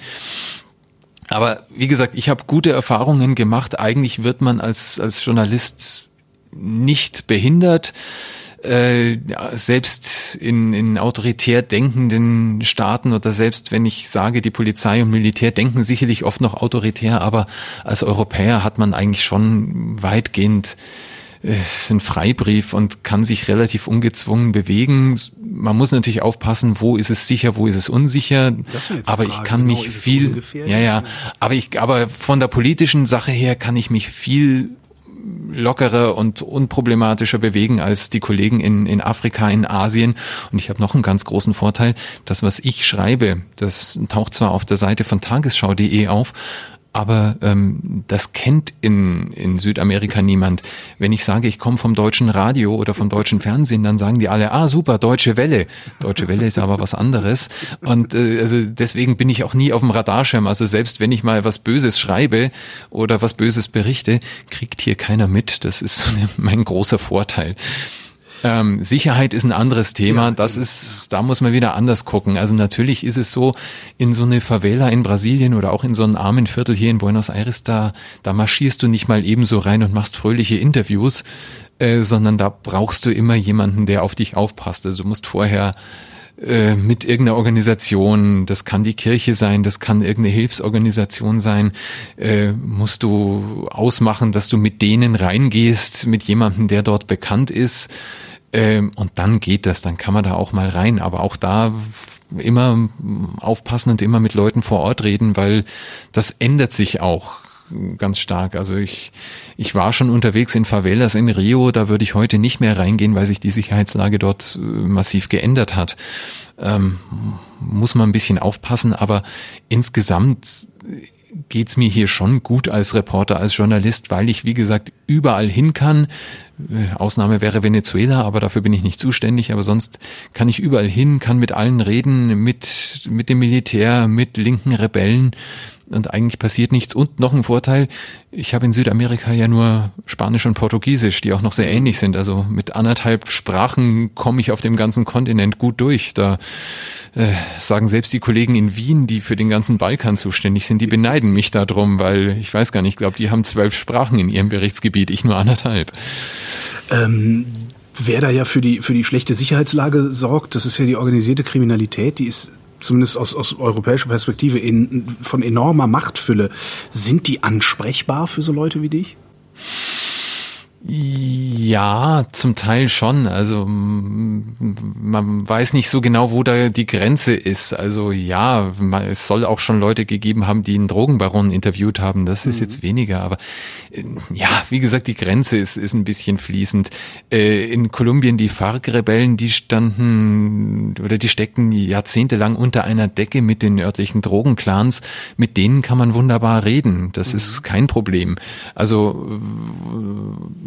C: Aber wie gesagt, ich habe gute Erfahrungen gemacht. Eigentlich wird man als, als Journalist nicht behindert äh, selbst in, in autoritär denkenden Staaten oder selbst wenn ich sage, die Polizei und Militär denken sicherlich oft noch autoritär, aber als Europäer hat man eigentlich schon weitgehend äh, ein Freibrief und kann sich relativ ungezwungen bewegen. Man muss natürlich aufpassen, wo ist es sicher, wo ist es unsicher. aber ich kann genau, mich viel, ja, ja, aber ich, aber von der politischen Sache her kann ich mich viel lockerer und unproblematischer bewegen als die Kollegen in, in Afrika, in Asien. Und ich habe noch einen ganz großen Vorteil. Das, was ich schreibe, das taucht zwar auf der Seite von tagesschau.de auf, aber ähm, das kennt in, in Südamerika niemand. Wenn ich sage, ich komme vom deutschen Radio oder vom deutschen Fernsehen, dann sagen die alle, ah super, Deutsche Welle. Deutsche Welle ist aber was anderes. Und äh, also deswegen bin ich auch nie auf dem Radarschirm. Also selbst wenn ich mal was Böses schreibe oder was Böses berichte, kriegt hier keiner mit. Das ist mein großer Vorteil. Ähm, Sicherheit ist ein anderes Thema. Ja, das ist, da muss man wieder anders gucken. Also natürlich ist es so, in so eine Favela in Brasilien oder auch in so einen armen Viertel hier in Buenos Aires, da, da marschierst du nicht mal ebenso rein und machst fröhliche Interviews, äh, sondern da brauchst du immer jemanden, der auf dich aufpasst. Also du musst vorher äh, mit irgendeiner Organisation, das kann die Kirche sein, das kann irgendeine Hilfsorganisation sein, äh, musst du ausmachen, dass du mit denen reingehst, mit jemandem, der dort bekannt ist ähm, und dann geht das, dann kann man da auch mal rein. Aber auch da immer aufpassen und immer mit Leuten vor Ort reden, weil das ändert sich auch ganz stark. Also ich, ich war schon unterwegs in Favelas in Rio, da würde ich heute nicht mehr reingehen, weil sich die Sicherheitslage dort äh, massiv geändert hat. Ähm, muss man ein bisschen aufpassen, aber insgesamt geht's mir hier schon gut als Reporter, als Journalist, weil ich, wie gesagt, überall hin kann. Äh, Ausnahme wäre Venezuela, aber dafür bin ich nicht zuständig. Aber sonst kann ich überall hin, kann mit allen reden, mit, mit dem Militär, mit linken Rebellen. Und eigentlich passiert nichts. Und noch ein Vorteil, ich habe in Südamerika ja nur Spanisch und Portugiesisch, die auch noch sehr ähnlich sind. Also mit anderthalb Sprachen komme ich auf dem ganzen Kontinent gut durch. Da äh, sagen selbst die Kollegen in Wien, die für den ganzen Balkan zuständig sind, die beneiden mich darum, weil ich weiß gar nicht, ich glaube, die haben zwölf Sprachen in ihrem Berichtsgebiet, ich nur anderthalb.
A: Ähm, wer da ja für die, für die schlechte Sicherheitslage sorgt, das ist ja die organisierte Kriminalität, die ist zumindest aus, aus europäischer Perspektive in, von enormer Machtfülle. Sind die ansprechbar für so Leute wie dich?
C: Ja, zum Teil schon. Also man weiß nicht so genau, wo da die Grenze ist. Also ja, es soll auch schon Leute gegeben haben, die einen Drogenbaron interviewt haben. Das ist mhm. jetzt weniger. Aber äh, ja, wie gesagt, die Grenze ist, ist ein bisschen fließend. Äh, in Kolumbien die FARC-Rebellen, die standen oder die steckten jahrzehntelang unter einer Decke mit den örtlichen Drogenclans. Mit denen kann man wunderbar reden. Das mhm. ist kein Problem. Also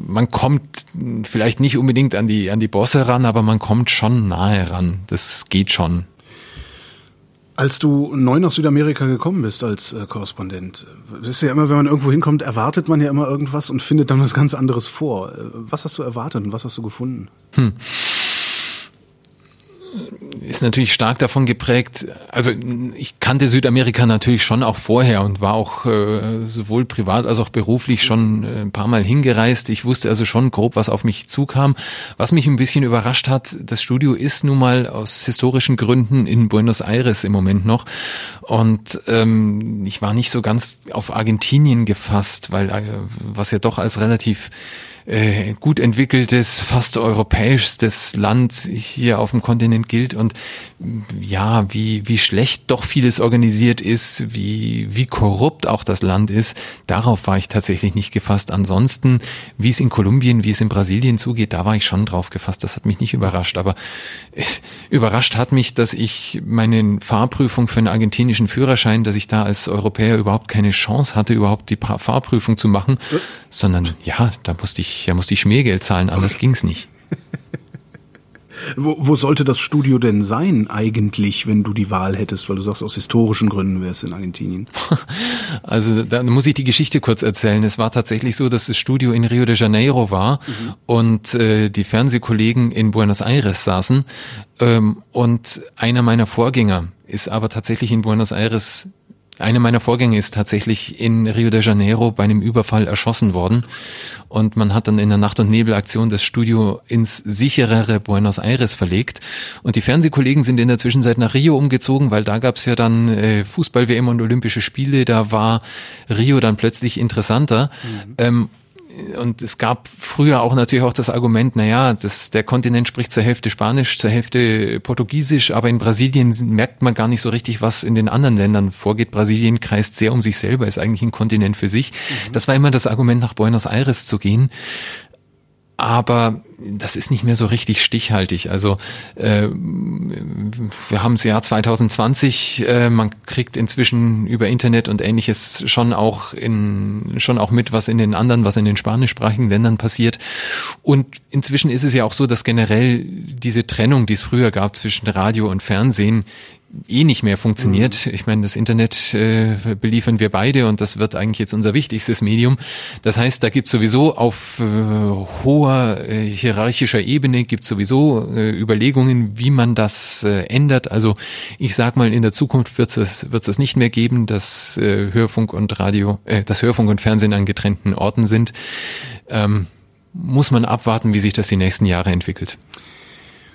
C: man kommt vielleicht nicht unbedingt an die, an die Bosse ran, aber man kommt schon nahe ran. Das geht schon.
A: Als du neu nach Südamerika gekommen bist als äh, Korrespondent, ist ja immer, wenn man irgendwo hinkommt, erwartet man ja immer irgendwas und findet dann was ganz anderes vor. Äh, was hast du erwartet und was hast du gefunden? Hm
C: ist natürlich stark davon geprägt. Also ich kannte Südamerika natürlich schon auch vorher und war auch äh, sowohl privat als auch beruflich schon äh, ein paar Mal hingereist. Ich wusste also schon grob, was auf mich zukam. Was mich ein bisschen überrascht hat, das Studio ist nun mal aus historischen Gründen in Buenos Aires im Moment noch. Und ähm, ich war nicht so ganz auf Argentinien gefasst, weil äh, was ja doch als relativ äh, gut entwickeltes, fast europäischstes Land hier auf dem Kontinent gilt und ja, wie, wie schlecht doch vieles organisiert ist, wie, wie korrupt auch das Land ist, darauf war ich tatsächlich nicht gefasst. Ansonsten, wie es in Kolumbien, wie es in Brasilien zugeht, da war ich schon drauf gefasst. Das hat mich nicht überrascht. Aber es, überrascht hat mich, dass ich meine Fahrprüfung für einen argentinischen Führerschein, dass ich da als Europäer überhaupt keine Chance hatte, überhaupt die Fahrprüfung zu machen, sondern ja, da musste ich, ja, musste ich Schmiergeld zahlen, anders ging's nicht.
A: Wo, wo sollte das Studio denn sein eigentlich, wenn du die Wahl hättest? Weil du sagst, aus historischen Gründen wäre es in Argentinien.
C: Also da muss ich die Geschichte kurz erzählen. Es war tatsächlich so, dass das Studio in Rio de Janeiro war mhm. und äh, die Fernsehkollegen in Buenos Aires saßen. Ähm, und einer meiner Vorgänger ist aber tatsächlich in Buenos Aires eine meiner Vorgänge ist tatsächlich in Rio de Janeiro bei einem Überfall erschossen worden. Und man hat dann in der Nacht- und Nebelaktion das Studio ins sicherere Buenos Aires verlegt. Und die Fernsehkollegen sind in der Zwischenzeit nach Rio umgezogen, weil da gab's ja dann äh, Fußball-WM und Olympische Spiele. Da war Rio dann plötzlich interessanter. Mhm. Ähm, und es gab früher auch natürlich auch das Argument, naja, das, der Kontinent spricht zur Hälfte Spanisch, zur Hälfte Portugiesisch, aber in Brasilien merkt man gar nicht so richtig, was in den anderen Ländern vorgeht. Brasilien kreist sehr um sich selber, ist eigentlich ein Kontinent für sich. Mhm. Das war immer das Argument, nach Buenos Aires zu gehen aber das ist nicht mehr so richtig stichhaltig. Also äh, wir haben das Jahr 2020, äh, man kriegt inzwischen über Internet und ähnliches schon auch in schon auch mit, was in den anderen, was in den spanischsprachigen Ländern passiert. Und inzwischen ist es ja auch so, dass generell diese Trennung, die es früher gab zwischen Radio und Fernsehen, eh nicht mehr funktioniert. Mhm. Ich meine, das Internet äh, beliefern wir beide und das wird eigentlich jetzt unser wichtigstes Medium. Das heißt, da gibt sowieso auf äh, hoher äh, hierarchischer Ebene gibt sowieso äh, Überlegungen, wie man das äh, ändert. Also ich sag mal, in der Zukunft wird es wird es nicht mehr geben, dass äh, Hörfunk und Radio, äh, dass Hörfunk und Fernsehen an getrennten Orten sind. Ähm, muss man abwarten, wie sich das die nächsten Jahre entwickelt.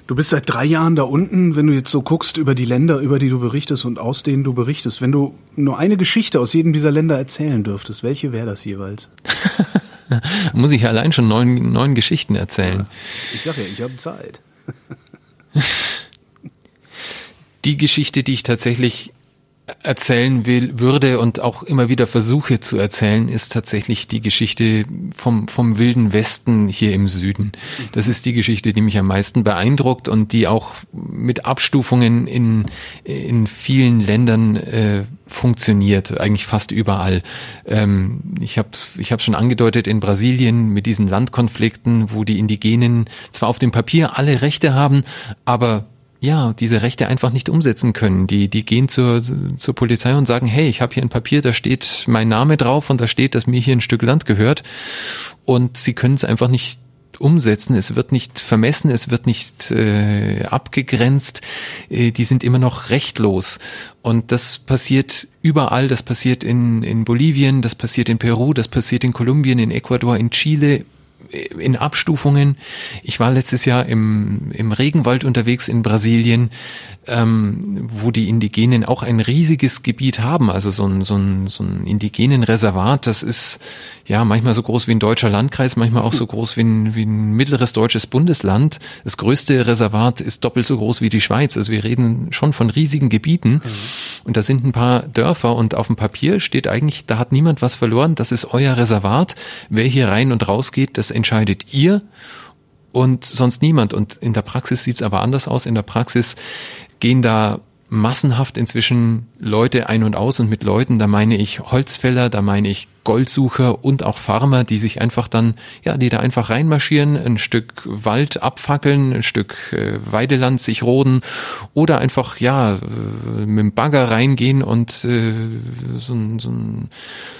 A: Du bist seit drei Jahren da unten, wenn du jetzt so guckst über die Länder, über die du berichtest und aus denen du berichtest. Wenn du nur eine Geschichte aus jedem dieser Länder erzählen dürftest, welche wäre das jeweils?
C: Muss ich allein schon neun, neun Geschichten erzählen. Ja,
A: ich sag ja, ich habe Zeit.
C: die Geschichte, die ich tatsächlich erzählen will, würde und auch immer wieder versuche zu erzählen, ist tatsächlich die Geschichte vom, vom wilden Westen hier im Süden. Das ist die Geschichte, die mich am meisten beeindruckt und die auch mit Abstufungen in, in vielen Ländern äh, funktioniert, eigentlich fast überall. Ähm, ich habe ich hab schon angedeutet, in Brasilien mit diesen Landkonflikten, wo die Indigenen zwar auf dem Papier alle Rechte haben, aber ja, diese Rechte einfach nicht umsetzen können. Die, die gehen zur, zur Polizei und sagen, hey, ich habe hier ein Papier, da steht mein Name drauf und da steht, dass mir hier ein Stück Land gehört. Und sie können es einfach nicht umsetzen. Es wird nicht vermessen, es wird nicht äh, abgegrenzt. Äh, die sind immer noch rechtlos. Und das passiert überall. Das passiert in, in Bolivien, das passiert in Peru, das passiert in Kolumbien, in Ecuador, in Chile, in Abstufungen. Ich war letztes Jahr im, im Regenwald unterwegs in Brasilien ähm, wo die Indigenen auch ein riesiges Gebiet haben, also so ein, so ein, so ein indigenen Reservat, das ist ja manchmal so groß wie ein deutscher Landkreis, manchmal auch so groß wie ein, wie ein mittleres deutsches Bundesland. Das größte Reservat ist doppelt so groß wie die Schweiz. Also wir reden schon von riesigen Gebieten mhm. und da sind ein paar Dörfer und auf dem Papier steht eigentlich, da hat niemand was verloren, das ist euer Reservat. Wer hier rein und raus geht, das entscheidet ihr und sonst niemand. Und in der Praxis sieht's aber anders aus. In der Praxis gehen da massenhaft inzwischen Leute ein und aus und mit Leuten, da meine ich Holzfäller, da meine ich Goldsucher und auch Farmer, die sich einfach dann, ja, die da einfach reinmarschieren, ein Stück Wald abfackeln, ein Stück äh, Weideland sich roden oder einfach, ja, äh, mit dem Bagger reingehen und äh, so, ein, so, ein,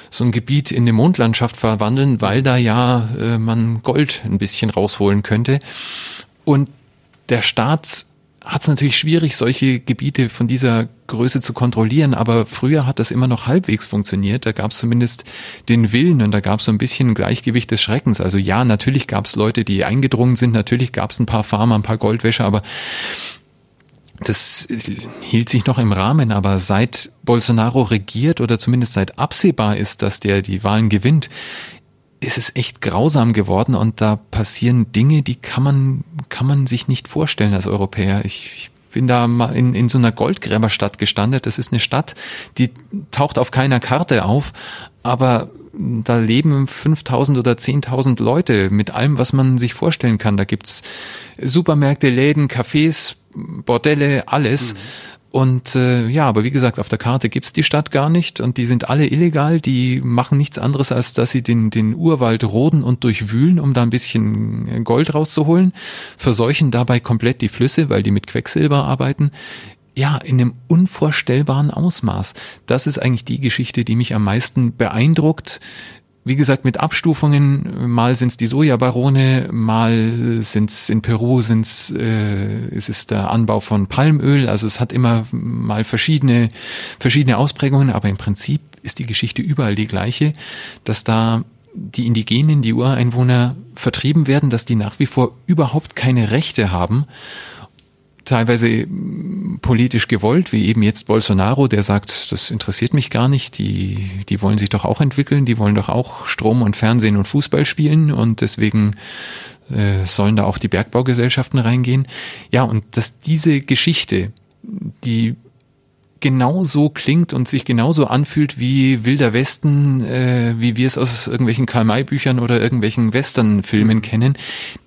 C: so ein Gebiet in eine Mondlandschaft verwandeln, weil da ja man Gold ein bisschen rausholen könnte. Und der Staat hat es natürlich schwierig, solche Gebiete von dieser Größe zu kontrollieren, aber früher hat das immer noch halbwegs funktioniert. Da gab es zumindest den Willen und da gab es so ein bisschen Gleichgewicht des Schreckens. Also ja, natürlich gab es Leute, die eingedrungen sind, natürlich gab es ein paar Farmer, ein paar Goldwäsche, aber das hielt sich noch im Rahmen, aber seit Bolsonaro regiert oder zumindest seit absehbar ist, dass der die Wahlen gewinnt, ist es echt grausam geworden und da passieren Dinge, die kann man, kann man sich nicht vorstellen als Europäer. Ich, ich bin da mal in, in so einer Goldgräberstadt gestandet. Das ist eine Stadt, die taucht auf keiner Karte auf, aber da leben 5000 oder 10.000 Leute mit allem, was man sich vorstellen kann. Da gibt's Supermärkte, Läden, Cafés, Bordelle, alles. Mhm. Und äh, ja, aber wie gesagt, auf der Karte gibt's die Stadt gar nicht und die sind alle illegal, die machen nichts anderes, als dass sie den, den Urwald roden und durchwühlen, um da ein bisschen äh, Gold rauszuholen, verseuchen dabei komplett die Flüsse, weil die mit Quecksilber arbeiten. Ja, in einem unvorstellbaren Ausmaß. Das ist eigentlich die Geschichte, die mich am meisten beeindruckt, wie gesagt, mit Abstufungen, mal sind es die Sojabarone, mal sind es in Peru sind's, äh, ist es der Anbau von Palmöl, also es hat immer mal verschiedene, verschiedene Ausprägungen, aber im Prinzip ist die Geschichte überall die gleiche, dass da die Indigenen, die Ureinwohner vertrieben werden, dass die nach wie vor überhaupt keine Rechte haben teilweise politisch gewollt, wie eben jetzt Bolsonaro, der sagt, das interessiert mich gar nicht, die, die wollen sich doch auch entwickeln, die wollen doch auch Strom und Fernsehen und Fußball spielen und deswegen äh, sollen da auch die Bergbaugesellschaften reingehen. Ja, und dass diese Geschichte, die genauso klingt und sich genauso anfühlt wie Wilder Westen, äh, wie wir es aus irgendwelchen Karl-May-Büchern oder irgendwelchen Western-Filmen kennen.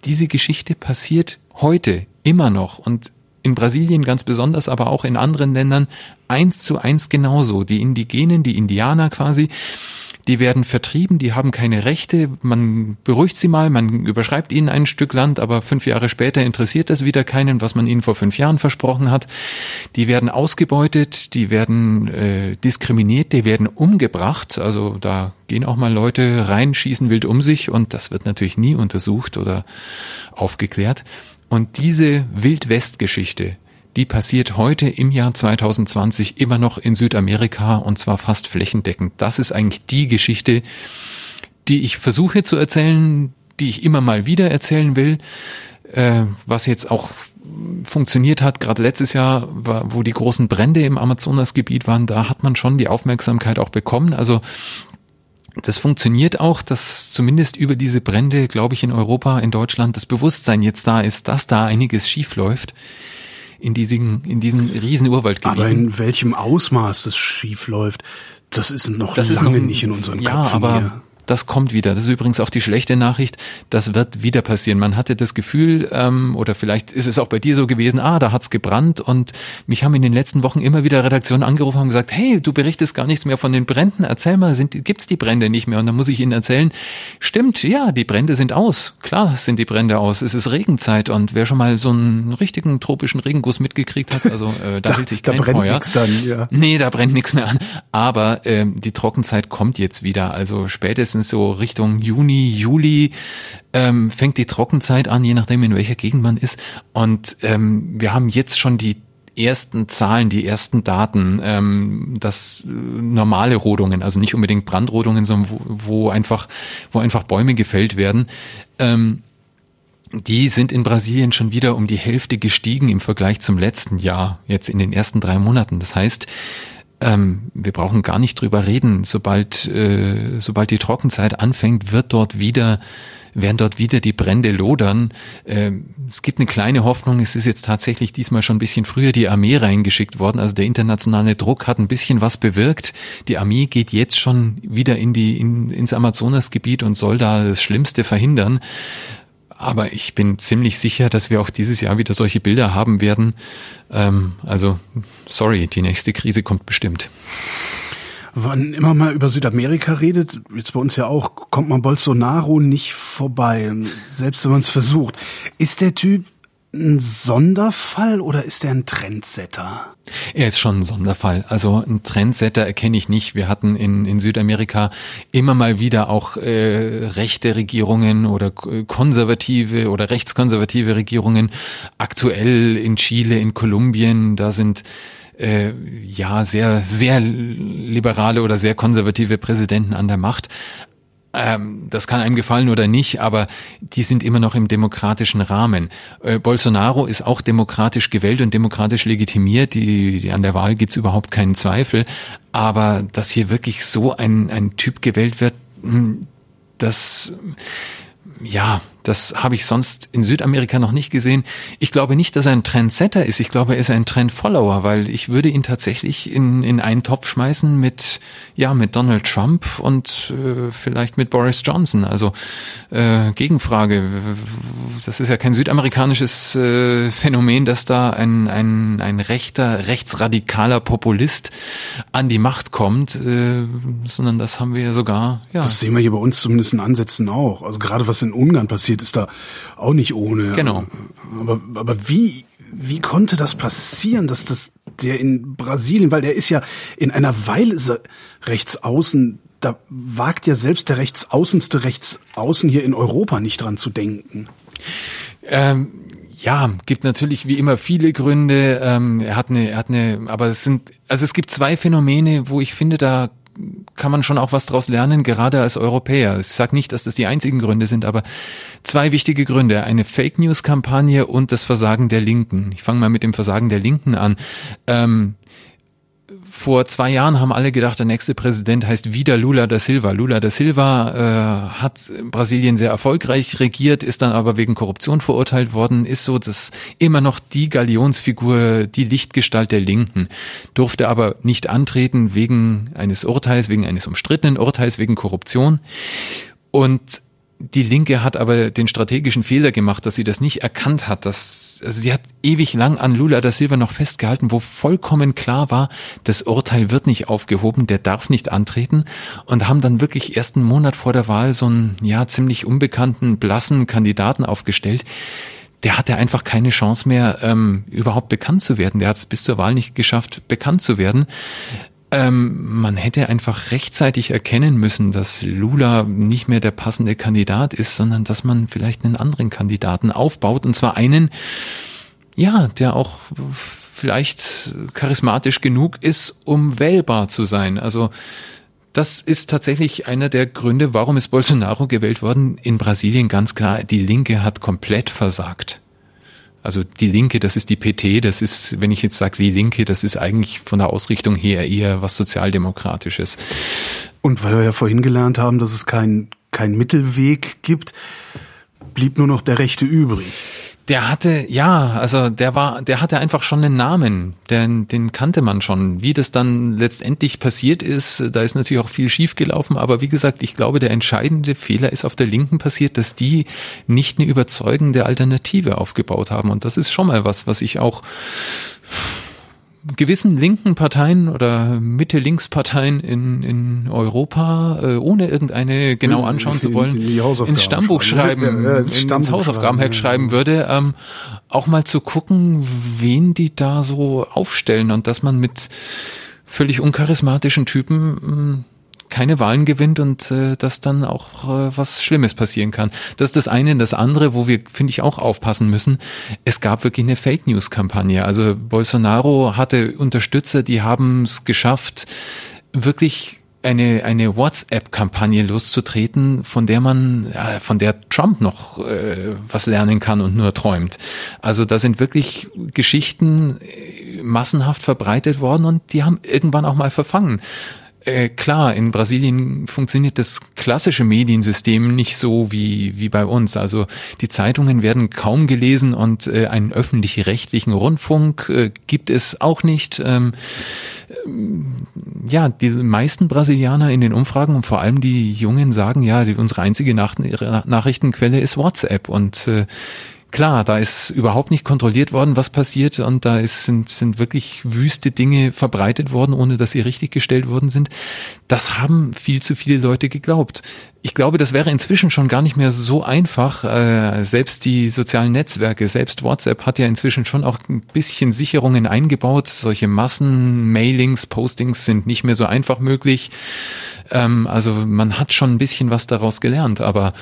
C: Diese Geschichte passiert heute immer noch und in Brasilien ganz besonders, aber auch in anderen Ländern eins zu eins genauso. Die Indigenen, die Indianer quasi, die werden vertrieben, die haben keine Rechte, man beruhigt sie mal, man überschreibt ihnen ein Stück Land, aber fünf Jahre später interessiert das wieder keinen, was man ihnen vor fünf Jahren versprochen hat. Die werden ausgebeutet, die werden äh, diskriminiert, die werden umgebracht, also da gehen auch mal Leute rein, schießen wild um sich und das wird natürlich nie untersucht oder aufgeklärt. Und diese Wildwest-Geschichte, die passiert heute im Jahr 2020 immer noch in Südamerika und zwar fast flächendeckend. Das ist eigentlich die Geschichte, die ich versuche zu erzählen, die ich immer mal wieder erzählen will, äh, was jetzt auch funktioniert hat, gerade letztes Jahr, wo die großen Brände im Amazonasgebiet waren, da hat man schon die Aufmerksamkeit auch bekommen. Also das funktioniert auch, dass zumindest über diese Brände, glaube ich, in Europa, in Deutschland das Bewusstsein jetzt da ist, dass da einiges schief läuft in diesen, in diesen riesen Urwaldgebieten.
A: Aber in welchem Ausmaß das schief läuft, das ist noch das lange ist noch, nicht in unseren
C: ja,
A: Köpfen.
C: Aber hier das kommt wieder. Das ist übrigens auch die schlechte Nachricht. Das wird wieder passieren. Man hatte das Gefühl, ähm, oder vielleicht ist es auch bei dir so gewesen, ah, da hat's gebrannt und mich haben in den letzten Wochen immer wieder Redaktionen angerufen und gesagt, hey, du berichtest gar nichts mehr von den Bränden. Erzähl mal, sind, gibt's die Brände nicht mehr? Und dann muss ich ihnen erzählen, stimmt, ja, die Brände sind aus. Klar sind die Brände aus. Es ist Regenzeit und wer schon mal so einen richtigen tropischen Regenguss mitgekriegt hat, also äh, da, da hält sich kein da brennt Feuer. Dann, ja. Nee, da brennt nichts mehr an. Aber ähm, die Trockenzeit kommt jetzt wieder. Also spätestens spätestens so Richtung Juni, Juli ähm, fängt die Trockenzeit an, je nachdem in welcher Gegend man ist. Und ähm, wir haben jetzt schon die ersten Zahlen, die ersten Daten, ähm, dass äh, normale Rodungen, also nicht unbedingt Brandrodungen, sondern wo, wo einfach, wo einfach Bäume gefällt werden, ähm, die sind in Brasilien schon wieder um die Hälfte gestiegen im Vergleich zum letzten Jahr, jetzt in den ersten drei Monaten. Das heißt, ähm, wir brauchen gar nicht drüber reden. Sobald, äh, sobald die Trockenzeit anfängt, wird dort wieder werden dort wieder die Brände lodern. Ähm, es gibt eine kleine Hoffnung, es ist jetzt tatsächlich diesmal schon ein bisschen früher die Armee reingeschickt worden. Also der internationale Druck hat ein bisschen was bewirkt. Die Armee geht jetzt schon wieder in die, in, ins Amazonasgebiet und soll da das Schlimmste verhindern. Aber ich bin ziemlich sicher, dass wir auch dieses Jahr wieder solche Bilder haben werden. Ähm, also, sorry, die nächste Krise kommt bestimmt.
A: Wann immer mal über Südamerika redet, jetzt bei uns ja auch, kommt man Bolsonaro nicht vorbei, selbst wenn man es versucht. Ist der Typ ein Sonderfall oder ist er ein Trendsetter?
C: Er ist schon ein Sonderfall. Also ein Trendsetter erkenne ich nicht. Wir hatten in, in Südamerika immer mal wieder auch äh, rechte Regierungen oder konservative oder rechtskonservative Regierungen. Aktuell in Chile, in Kolumbien, da sind äh, ja sehr, sehr liberale oder sehr konservative Präsidenten an der Macht. Ähm, das kann einem gefallen oder nicht, aber die sind immer noch im demokratischen Rahmen. Äh, Bolsonaro ist auch demokratisch gewählt und demokratisch legitimiert. Die, die an der Wahl gibt's überhaupt keinen Zweifel. Aber dass hier wirklich so ein, ein Typ gewählt wird, hm, das ja, das habe ich sonst in Südamerika noch nicht gesehen. Ich glaube nicht, dass er ein Trendsetter ist. Ich glaube, er ist ein Trendfollower, weil ich würde ihn tatsächlich in, in einen Topf schmeißen mit, ja, mit Donald Trump und äh, vielleicht mit Boris Johnson. Also äh, Gegenfrage. Das ist ja kein südamerikanisches äh, Phänomen, dass da ein, ein, ein rechter, rechtsradikaler Populist an die Macht kommt, äh, sondern das haben wir ja sogar. Ja.
A: Das sehen wir hier bei uns zumindest in Ansätzen auch. Also gerade was in Ungarn passiert passiert ist da auch nicht ohne.
C: Genau.
A: Aber, aber wie, wie konnte das passieren, dass das der in Brasilien, weil der ist ja in einer Weile rechts außen, da wagt ja selbst der rechtsaußenste Rechtsaußen hier in Europa nicht dran zu denken.
C: Ähm, ja, gibt natürlich wie immer viele Gründe. Ähm, er hat eine, er hat eine, aber es sind, also es gibt zwei Phänomene, wo ich finde, da kann man schon auch was daraus lernen, gerade als Europäer. Ich sage nicht, dass das die einzigen Gründe sind, aber zwei wichtige Gründe. Eine Fake News-Kampagne und das Versagen der Linken. Ich fange mal mit dem Versagen der Linken an. Ähm, vor zwei Jahren haben alle gedacht, der nächste Präsident heißt wieder Lula da Silva. Lula da Silva äh, hat Brasilien sehr erfolgreich regiert, ist dann aber wegen Korruption verurteilt worden, ist so das immer noch die Galionsfigur, die Lichtgestalt der Linken, durfte aber nicht antreten wegen eines Urteils, wegen eines umstrittenen Urteils, wegen Korruption. Und die Linke hat aber den strategischen Fehler gemacht, dass sie das nicht erkannt hat. Dass, also sie hat ewig lang an Lula da Silva noch festgehalten, wo vollkommen klar war, das Urteil wird nicht aufgehoben, der darf nicht antreten und haben dann wirklich erst einen Monat vor der Wahl so einen, ja, ziemlich unbekannten, blassen Kandidaten aufgestellt. Der hatte einfach keine Chance mehr, ähm, überhaupt bekannt zu werden. Der hat es bis zur Wahl nicht geschafft, bekannt zu werden. Ähm, man hätte einfach rechtzeitig erkennen müssen, dass Lula nicht mehr der passende Kandidat ist, sondern dass man vielleicht einen anderen Kandidaten aufbaut und zwar einen, ja, der auch vielleicht charismatisch genug ist, um wählbar zu sein. Also das ist tatsächlich einer der Gründe, warum ist Bolsonaro gewählt worden. In Brasilien ganz klar, die Linke hat komplett versagt. Also die Linke, das ist die PT, das ist, wenn ich jetzt sage die Linke, das ist eigentlich von der Ausrichtung her eher was Sozialdemokratisches.
A: Und weil wir ja vorhin gelernt haben, dass es keinen kein Mittelweg gibt, blieb nur noch der Rechte übrig.
C: Der hatte, ja, also der war, der hatte einfach schon einen Namen, den, den kannte man schon. Wie das dann letztendlich passiert ist, da ist natürlich auch viel schiefgelaufen, aber wie gesagt, ich glaube, der entscheidende Fehler ist auf der Linken passiert, dass die nicht eine überzeugende Alternative aufgebaut haben. Und das ist schon mal was, was ich auch gewissen linken Parteien oder Mitte-Links-Parteien in, in Europa, äh, ohne irgendeine genau anschauen zu wollen, ins Stammbuch schreiben, schreiben ja, ins, ins Hausaufgabenheft schreiben, ja. würde, ähm, auch mal zu gucken, wen die da so aufstellen und dass man mit völlig uncharismatischen Typen keine Wahlen gewinnt und äh, dass dann auch äh, was Schlimmes passieren kann. Das ist das eine. Das andere, wo wir, finde ich, auch aufpassen müssen, es gab wirklich eine Fake News-Kampagne. Also Bolsonaro hatte Unterstützer, die haben es geschafft, wirklich eine, eine WhatsApp-Kampagne loszutreten, von der man, ja, von der Trump noch äh, was lernen kann und nur träumt. Also da sind wirklich Geschichten äh, massenhaft verbreitet worden und die haben irgendwann auch mal verfangen. Äh, klar, in Brasilien funktioniert das klassische Mediensystem nicht so wie, wie bei uns. Also die Zeitungen werden kaum gelesen und äh, einen öffentlich-rechtlichen Rundfunk äh, gibt es auch nicht. Ähm, ja, die meisten Brasilianer in den Umfragen und vor allem die Jungen sagen, ja, die, unsere einzige Nach Nachrichtenquelle ist WhatsApp und äh, Klar, da ist überhaupt nicht kontrolliert worden, was passiert und da ist, sind, sind wirklich wüste Dinge verbreitet worden, ohne dass sie richtig gestellt worden sind. Das haben viel zu viele Leute geglaubt. Ich glaube, das wäre inzwischen schon gar nicht mehr so einfach. Äh, selbst die sozialen Netzwerke, selbst WhatsApp hat ja inzwischen schon auch ein bisschen Sicherungen eingebaut. Solche Massen-Mailings, Postings sind nicht mehr so einfach möglich. Ähm, also man hat schon ein bisschen was daraus gelernt, aber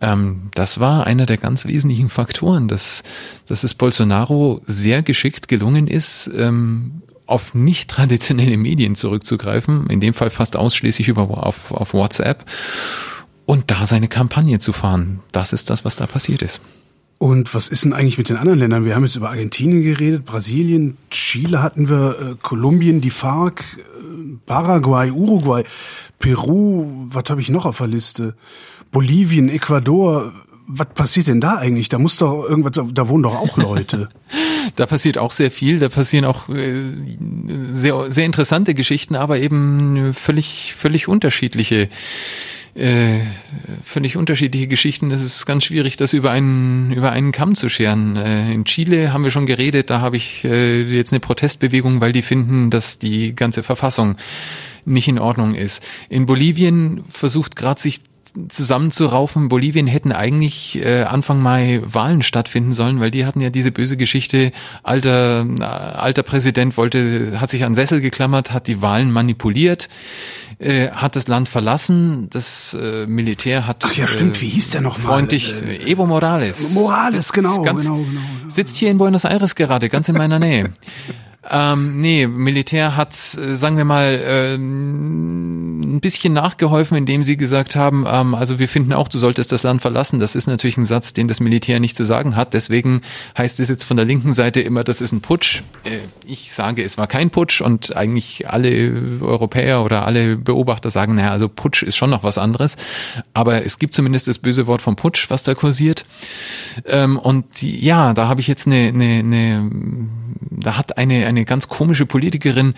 C: ähm, das war einer der ganz wesentlichen Faktoren, dass, dass es Bolsonaro sehr geschickt gelungen ist, ähm, auf nicht traditionelle Medien zurückzugreifen, in dem Fall fast ausschließlich über auf, auf WhatsApp und da seine Kampagne zu fahren. Das ist das, was da passiert ist.
A: Und was ist denn eigentlich mit den anderen Ländern? Wir haben jetzt über Argentinien geredet, Brasilien, Chile hatten wir, äh, Kolumbien, die FARC, äh, Paraguay, Uruguay, Peru, was habe ich noch auf der Liste? Bolivien, Ecuador, was passiert denn da eigentlich? Da muss doch irgendwas, da wohnen doch auch Leute.
C: da passiert auch sehr viel, da passieren auch äh, sehr, sehr interessante Geschichten, aber eben völlig, völlig unterschiedliche äh, völlig unterschiedliche Geschichten. Es ist ganz schwierig, das über einen über einen Kamm zu scheren. Äh, in Chile haben wir schon geredet, da habe ich äh, jetzt eine Protestbewegung, weil die finden, dass die ganze Verfassung nicht in Ordnung ist. In Bolivien versucht gerade sich zusammenzuraufen. Bolivien hätten eigentlich äh, Anfang Mai Wahlen stattfinden sollen, weil die hatten ja diese böse Geschichte, alter, äh, alter Präsident wollte, hat sich an Sessel geklammert, hat die Wahlen manipuliert, äh, hat das Land verlassen, das äh, Militär hat
A: Ach ja, stimmt, wie hieß der noch?
C: Freundlich, äh, Evo Morales.
A: Morales, genau,
C: ganz,
A: genau, genau.
C: Sitzt hier in Buenos Aires gerade, ganz in meiner Nähe. Ähm, nee, Militär hat, äh, sagen wir mal, äh, ein bisschen nachgeholfen, indem sie gesagt haben, ähm, also wir finden auch, du solltest das Land verlassen. Das ist natürlich ein Satz, den das Militär nicht zu sagen hat. Deswegen heißt es jetzt von der linken Seite immer, das ist ein Putsch. Äh, ich sage, es war kein Putsch und eigentlich alle Europäer oder alle Beobachter sagen, naja, also Putsch ist schon noch was anderes. Aber es gibt zumindest das böse Wort vom Putsch, was da kursiert. Ähm, und ja, da habe ich jetzt eine, eine, eine da hat eine, eine ganz komische Politikerin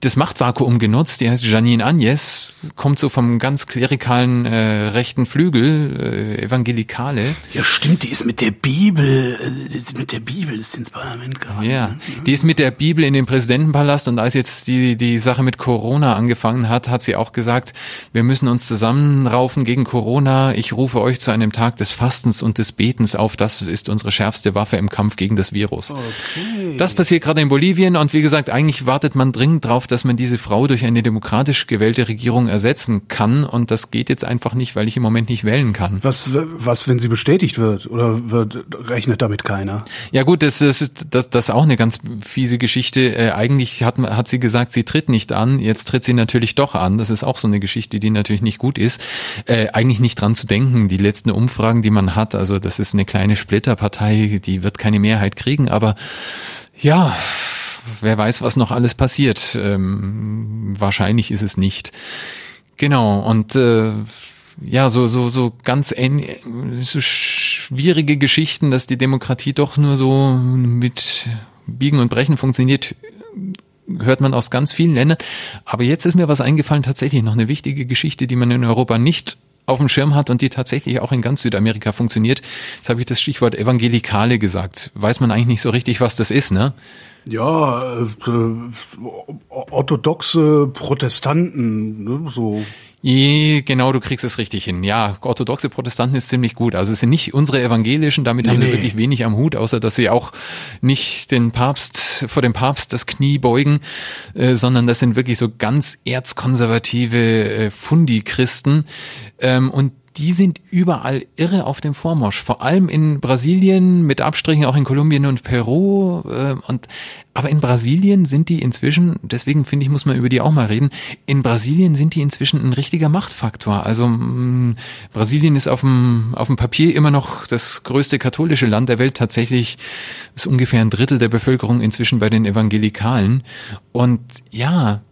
C: das Machtvakuum genutzt, die heißt Janine Agnes, kommt so vom ganz klerikalen äh, rechten Flügel, äh, Evangelikale.
A: Ja, stimmt, die ist mit der Bibel, äh, mit der Bibel ist ins Parlament gegangen.
C: Ja, ne? die ist mit der Bibel in den Präsidentenpalast und als jetzt die, die Sache mit Corona angefangen hat, hat sie auch gesagt, wir müssen uns zusammenraufen gegen Corona. Ich rufe euch zu einem Tag des Fastens und des Betens auf. Das ist unsere schärfste Waffe im Kampf gegen das Virus. Okay. Das passiert gerade in Bolivien und wie gesagt, eigentlich wartet man dringend drauf, dass man diese Frau durch eine demokratisch gewählte Regierung ersetzen kann. Und das geht jetzt einfach nicht, weil ich im Moment nicht wählen kann.
A: Was, was wenn sie bestätigt wird? Oder wird, rechnet damit keiner?
C: Ja gut, das ist das, das ist auch eine ganz fiese Geschichte. Äh, eigentlich hat, hat sie gesagt, sie tritt nicht an. Jetzt tritt sie natürlich doch an. Das ist auch so eine Geschichte, die natürlich nicht gut ist. Äh, eigentlich nicht dran zu denken. Die letzten Umfragen, die man hat, also das ist eine kleine Splitterpartei, die wird keine Mehrheit kriegen. Aber ja, wer weiß, was noch alles passiert. Ähm, wahrscheinlich ist es nicht. Genau, und äh, ja, so, so, so ganz so schwierige Geschichten, dass die Demokratie doch nur so mit Biegen und Brechen funktioniert, hört man aus ganz vielen Ländern. Aber jetzt ist mir was eingefallen, tatsächlich noch eine wichtige Geschichte, die man in Europa nicht auf dem Schirm hat und die tatsächlich auch in ganz Südamerika funktioniert. Jetzt habe ich das Stichwort Evangelikale gesagt. Weiß man eigentlich nicht so richtig, was das ist, ne?
A: Ja, äh, orthodoxe Protestanten, ne, so.
C: Je, genau, du kriegst es richtig hin. Ja, orthodoxe Protestanten ist ziemlich gut. Also es sind nicht unsere evangelischen, damit nee, haben wir wirklich wenig am Hut, außer dass sie auch nicht den Papst, vor dem Papst das Knie beugen, äh, sondern das sind wirklich so ganz erzkonservative äh, Fundi-Christen. Ähm, und die sind überall irre auf dem Vormarsch. Vor allem in Brasilien, mit Abstrichen auch in Kolumbien und Peru. Äh, und aber in Brasilien sind die inzwischen, deswegen finde ich, muss man über die auch mal reden. In Brasilien sind die inzwischen ein richtiger Machtfaktor. Also mh, mm, Brasilien ist auf dem auf dem Papier immer noch das größte katholische Land der Welt. Tatsächlich ist ungefähr ein Drittel der Bevölkerung inzwischen bei den Evangelikalen. Und ja,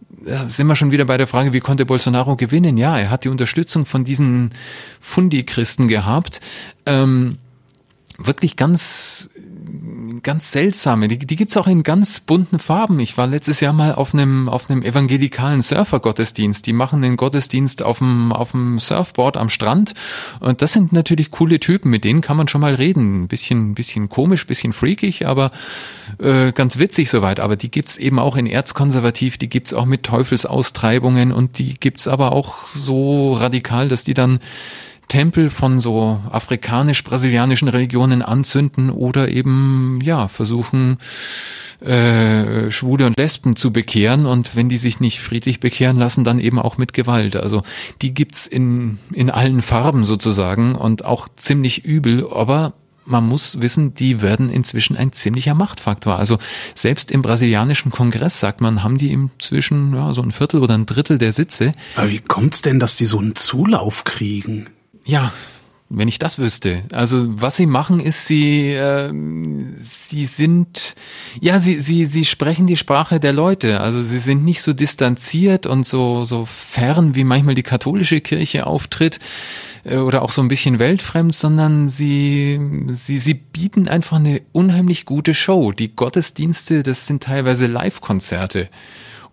C: sind wir schon wieder bei der Frage, wie konnte Bolsonaro gewinnen? Ja, er hat die Unterstützung von diesen Fundi-Christen gehabt. Ähm, wirklich ganz ganz seltsame. Die, die gibt's auch in ganz bunten Farben. Ich war letztes Jahr mal auf einem auf einem evangelikalen Surfer-Gottesdienst. Die machen den Gottesdienst auf dem Surfboard am Strand. Und das sind natürlich coole Typen. Mit denen kann man schon mal reden. Ein bisschen bisschen komisch, bisschen freakig, aber äh, ganz witzig soweit. Aber die gibt's eben auch in Erzkonservativ. Die gibt's auch mit Teufelsaustreibungen und die gibt's aber auch so radikal, dass die dann Tempel von so afrikanisch-brasilianischen Religionen anzünden oder eben ja versuchen äh, Schwule und Lesben zu bekehren und wenn die sich nicht friedlich bekehren lassen, dann eben auch mit Gewalt. Also die gibt's in in allen Farben sozusagen und auch ziemlich übel, aber man muss wissen, die werden inzwischen ein ziemlicher Machtfaktor. Also selbst im brasilianischen Kongress, sagt man, haben die inzwischen ja, so ein Viertel oder ein Drittel der Sitze.
A: Aber wie kommt's denn, dass die so einen Zulauf kriegen?
C: Ja, wenn ich das wüsste. Also was sie machen, ist sie äh, sie sind ja sie sie sie sprechen die Sprache der Leute. Also sie sind nicht so distanziert und so so fern wie manchmal die katholische Kirche auftritt äh, oder auch so ein bisschen weltfremd, sondern sie sie sie bieten einfach eine unheimlich gute Show. Die Gottesdienste, das sind teilweise Live-Konzerte.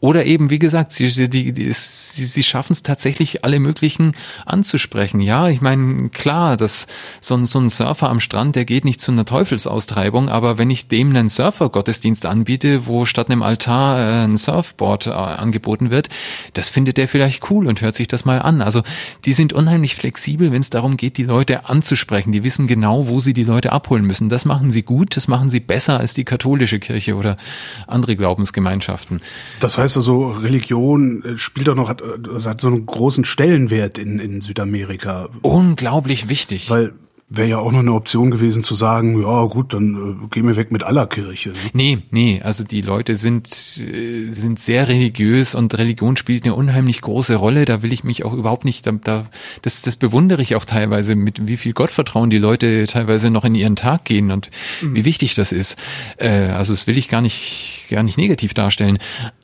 C: Oder eben, wie gesagt, sie, die, die, sie, sie schaffen es tatsächlich, alle möglichen anzusprechen. Ja, ich meine, klar, dass so ein, so ein Surfer am Strand, der geht nicht zu einer Teufelsaustreibung, aber wenn ich dem einen Surfer-Gottesdienst anbiete, wo statt einem Altar äh, ein Surfboard äh, angeboten wird, das findet er vielleicht cool und hört sich das mal an. Also die sind unheimlich flexibel, wenn es darum geht, die Leute anzusprechen. Die wissen genau, wo sie die Leute abholen müssen. Das machen sie gut, das machen sie besser als die katholische Kirche oder andere Glaubensgemeinschaften.
A: Das heißt, heißt also, Religion äh, spielt doch noch, hat, äh, hat so einen großen Stellenwert in, in Südamerika.
C: Unglaublich wichtig.
A: Weil Wäre ja auch noch eine Option gewesen zu sagen, ja gut, dann äh, gehen wir weg mit aller Kirche. Ne?
C: Nee, nee, also die Leute sind, äh, sind sehr religiös und Religion spielt eine unheimlich große Rolle. Da will ich mich auch überhaupt nicht, da, da das, das bewundere ich auch teilweise, mit wie viel Gottvertrauen die Leute teilweise noch in ihren Tag gehen und mhm. wie wichtig das ist. Äh, also das will ich gar nicht, gar nicht negativ darstellen.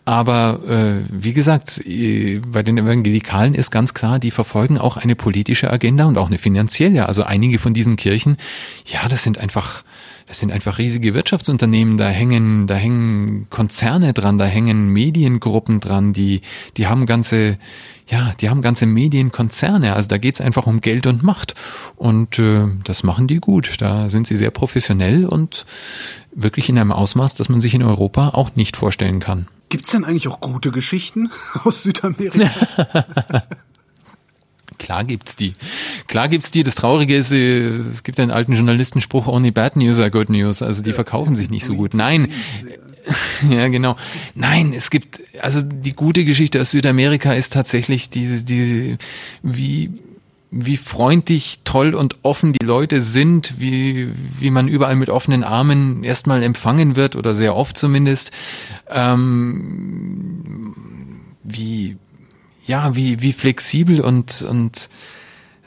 C: Aber äh, wie gesagt, äh, bei den Evangelikalen ist ganz klar, die verfolgen auch eine politische Agenda und auch eine finanzielle. Also einige von diesen Kirchen, ja, das sind einfach, das sind einfach riesige Wirtschaftsunternehmen. Da hängen, da hängen Konzerne dran, da hängen Mediengruppen dran, die, die haben ganze, ja, die haben ganze Medienkonzerne. Also da geht's einfach um Geld und Macht. Und äh, das machen die gut. Da sind sie sehr professionell und wirklich in einem Ausmaß, das man sich in Europa auch nicht vorstellen kann.
A: Gibt's denn eigentlich auch gute Geschichten aus Südamerika?
C: Klar gibt's die. Klar gibt's die. Das Traurige ist, äh, es gibt einen alten Journalistenspruch, only bad news are good news. Also die verkaufen sich nicht so gut. Nein. Ja, genau. Nein, es gibt, also die gute Geschichte aus Südamerika ist tatsächlich diese, diese, wie, wie freundlich, toll und offen die Leute sind, wie, wie man überall mit offenen Armen erstmal empfangen wird oder sehr oft zumindest, ähm, wie, ja, wie, wie flexibel und, und,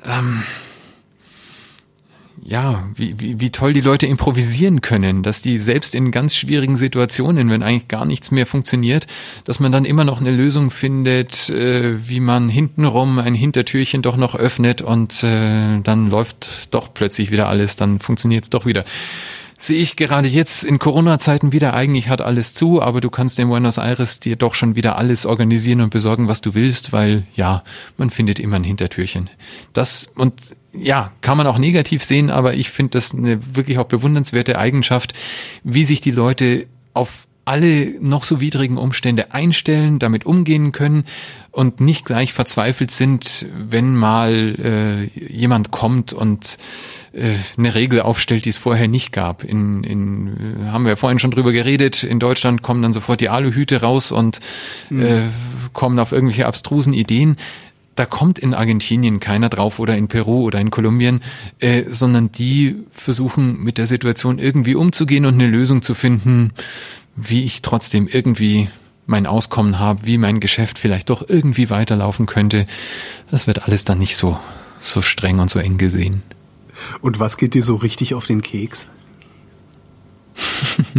C: ähm, ja, wie, wie, wie toll die Leute improvisieren können, dass die selbst in ganz schwierigen Situationen, wenn eigentlich gar nichts mehr funktioniert, dass man dann immer noch eine Lösung findet, äh, wie man hintenrum ein Hintertürchen doch noch öffnet und äh, dann läuft doch plötzlich wieder alles, dann funktioniert es doch wieder sehe ich gerade jetzt in Corona-Zeiten wieder, eigentlich hat alles zu, aber du kannst in Buenos Aires dir doch schon wieder alles organisieren und besorgen, was du willst, weil ja, man findet immer ein Hintertürchen. Das und ja, kann man auch negativ sehen, aber ich finde das eine wirklich auch bewundernswerte Eigenschaft, wie sich die Leute auf alle noch so widrigen Umstände einstellen, damit umgehen können und nicht gleich verzweifelt sind, wenn mal äh, jemand kommt und äh, eine Regel aufstellt, die es vorher nicht gab. In, in haben wir ja vorhin schon drüber geredet. In Deutschland kommen dann sofort die Aluhüte raus und mhm. äh, kommen auf irgendwelche abstrusen Ideen. Da kommt in Argentinien keiner drauf oder in Peru oder in Kolumbien, äh, sondern die versuchen mit der Situation irgendwie umzugehen und eine Lösung zu finden, wie ich trotzdem irgendwie mein Auskommen habe, wie mein Geschäft vielleicht doch irgendwie weiterlaufen könnte. Das wird alles dann nicht so, so streng und so eng gesehen.
A: Und was geht dir so richtig auf den Keks?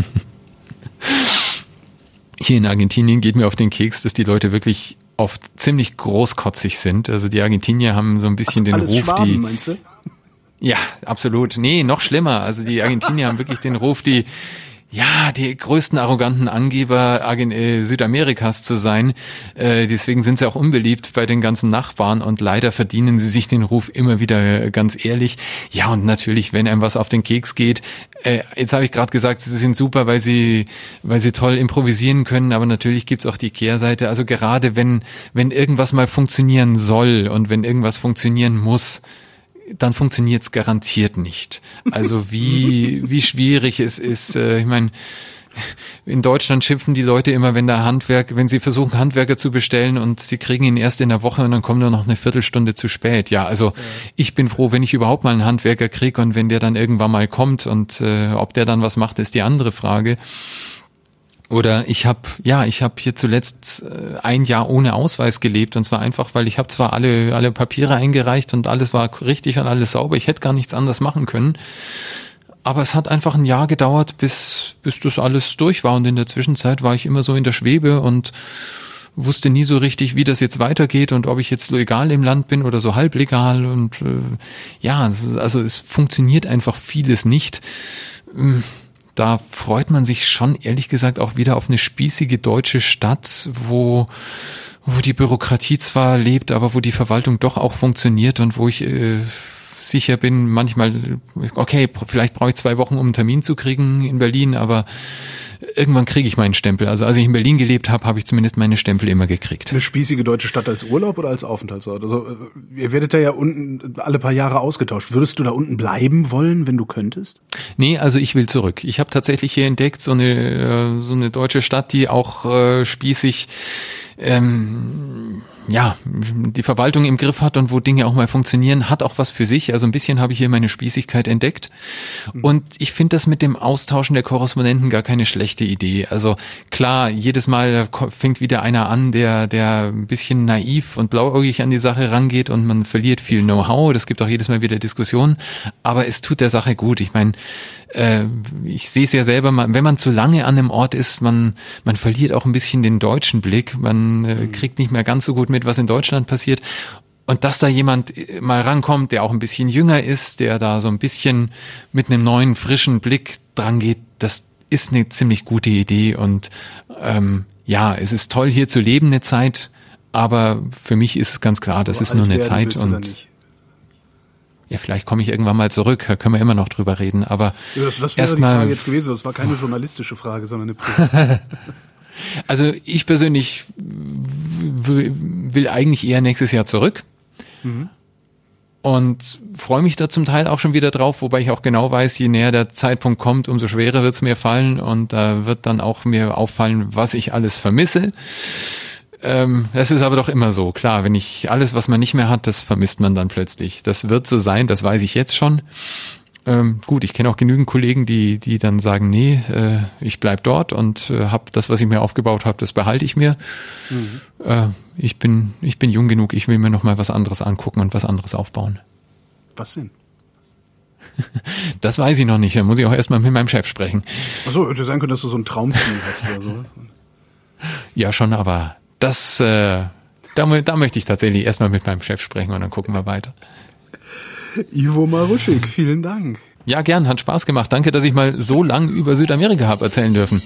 C: Hier in Argentinien geht mir auf den Keks, dass die Leute wirklich oft ziemlich großkotzig sind. Also die Argentinier haben so ein bisschen den Ruf, Schwaben, die meinst du? Ja, absolut. Nee, noch schlimmer. Also die Argentinier haben wirklich den Ruf, die ja, die größten arroganten Angeber äh, Südamerikas zu sein. Äh, deswegen sind sie auch unbeliebt bei den ganzen Nachbarn und leider verdienen sie sich den Ruf immer wieder äh, ganz ehrlich. Ja, und natürlich, wenn einem was auf den Keks geht, jetzt habe ich gerade gesagt, sie sind super, weil sie, weil sie toll improvisieren können, aber natürlich gibt's auch die Kehrseite. Also gerade wenn, wenn irgendwas mal funktionieren soll und wenn irgendwas funktionieren muss, dann funktioniert es garantiert nicht. Also wie, wie schwierig es ist. Äh, ich meine, in Deutschland schimpfen die Leute immer, wenn der Handwerk, wenn sie versuchen, Handwerker zu bestellen und sie kriegen ihn erst in der Woche und dann kommt er noch eine Viertelstunde zu spät. Ja, also ja. ich bin froh, wenn ich überhaupt mal einen Handwerker kriege und wenn der dann irgendwann mal kommt und äh, ob der dann was macht, ist die andere Frage. Oder ich habe, ja, ich habe hier zuletzt äh, ein Jahr ohne Ausweis gelebt. Und zwar einfach, weil ich habe zwar alle alle Papiere eingereicht und alles war richtig und alles sauber, ich hätte gar nichts anders machen können, aber es hat einfach ein Jahr gedauert, bis bis das alles durch war. Und in der Zwischenzeit war ich immer so in der Schwebe und wusste nie so richtig, wie das jetzt weitergeht und ob ich jetzt legal im Land bin oder so halblegal und äh, ja, also es funktioniert einfach vieles nicht. Hm da freut man sich schon ehrlich gesagt auch wieder auf eine spießige deutsche Stadt, wo wo die Bürokratie zwar lebt, aber wo die Verwaltung doch auch funktioniert und wo ich äh, sicher bin, manchmal, okay, vielleicht brauche ich zwei Wochen, um einen Termin zu kriegen in Berlin, aber irgendwann kriege ich meinen Stempel. Also als ich in Berlin gelebt habe, habe ich zumindest meine Stempel immer gekriegt.
A: Eine spießige deutsche Stadt als Urlaub oder als Aufenthaltsort? Also äh, ihr werdet da ja unten alle paar Jahre ausgetauscht. Würdest du da unten bleiben wollen, wenn du könntest?
C: Nee, also ich will zurück. Ich habe tatsächlich hier entdeckt so eine äh, so eine deutsche Stadt, die auch äh, spießig ähm, ja, die Verwaltung im Griff hat und wo Dinge auch mal funktionieren, hat auch was für sich. Also ein bisschen habe ich hier meine Spießigkeit entdeckt. Mhm. Und ich finde das mit dem Austauschen der Korrespondenten gar keine schlechte Idee. Also klar, jedes Mal fängt wieder einer an, der, der ein bisschen naiv und blauäugig an die Sache rangeht und man verliert viel Know-how. Das gibt auch jedes Mal wieder Diskussionen. Aber es tut der Sache gut. Ich meine, äh, ich sehe es ja selber, wenn man zu lange an einem Ort ist, man, man verliert auch ein bisschen den deutschen Blick. Man äh, mhm. kriegt nicht mehr ganz so gut mit, was in Deutschland passiert. Und dass da jemand äh, mal rankommt, der auch ein bisschen jünger ist, der da so ein bisschen mit einem neuen, frischen Blick dran geht, das ist eine ziemlich gute Idee. Und ähm, ja, es ist toll, hier zu leben eine Zeit, aber für mich ist ganz klar, das aber ist nur eine Zeit und ja, vielleicht komme ich irgendwann mal zurück, da können wir immer noch drüber reden, aber
A: ja, das, das wäre die Frage jetzt gewesen, das war keine journalistische Frage, sondern
C: eine Also ich persönlich will eigentlich eher nächstes Jahr zurück. Mhm. Und freue mich da zum Teil auch schon wieder drauf, wobei ich auch genau weiß, je näher der Zeitpunkt kommt, umso schwerer wird es mir fallen und da wird dann auch mir auffallen, was ich alles vermisse. Ähm, das ist aber doch immer so. Klar, wenn ich alles, was man nicht mehr hat, das vermisst man dann plötzlich. Das wird so sein, das weiß ich jetzt schon. Ähm, gut, ich kenne auch genügend Kollegen, die, die dann sagen, nee, äh, ich bleib dort und äh, habe das, was ich mir aufgebaut habe, das behalte ich mir. Mhm. Äh, ich bin, ich bin jung genug, ich will mir noch mal was anderes angucken und was anderes aufbauen.
A: Was denn?
C: Das weiß ich noch nicht. Da muss ich auch erstmal mit meinem Chef sprechen.
A: Achso, hätte sein können, dass du so ein Traumziel hast oder so.
C: Ja, schon, aber das, äh, da, da möchte ich tatsächlich erstmal mit meinem Chef sprechen und dann gucken wir weiter.
A: Ivo Maruschik, vielen Dank.
C: Ja, gern, hat Spaß gemacht. Danke, dass ich mal so lang über Südamerika habe erzählen dürfen.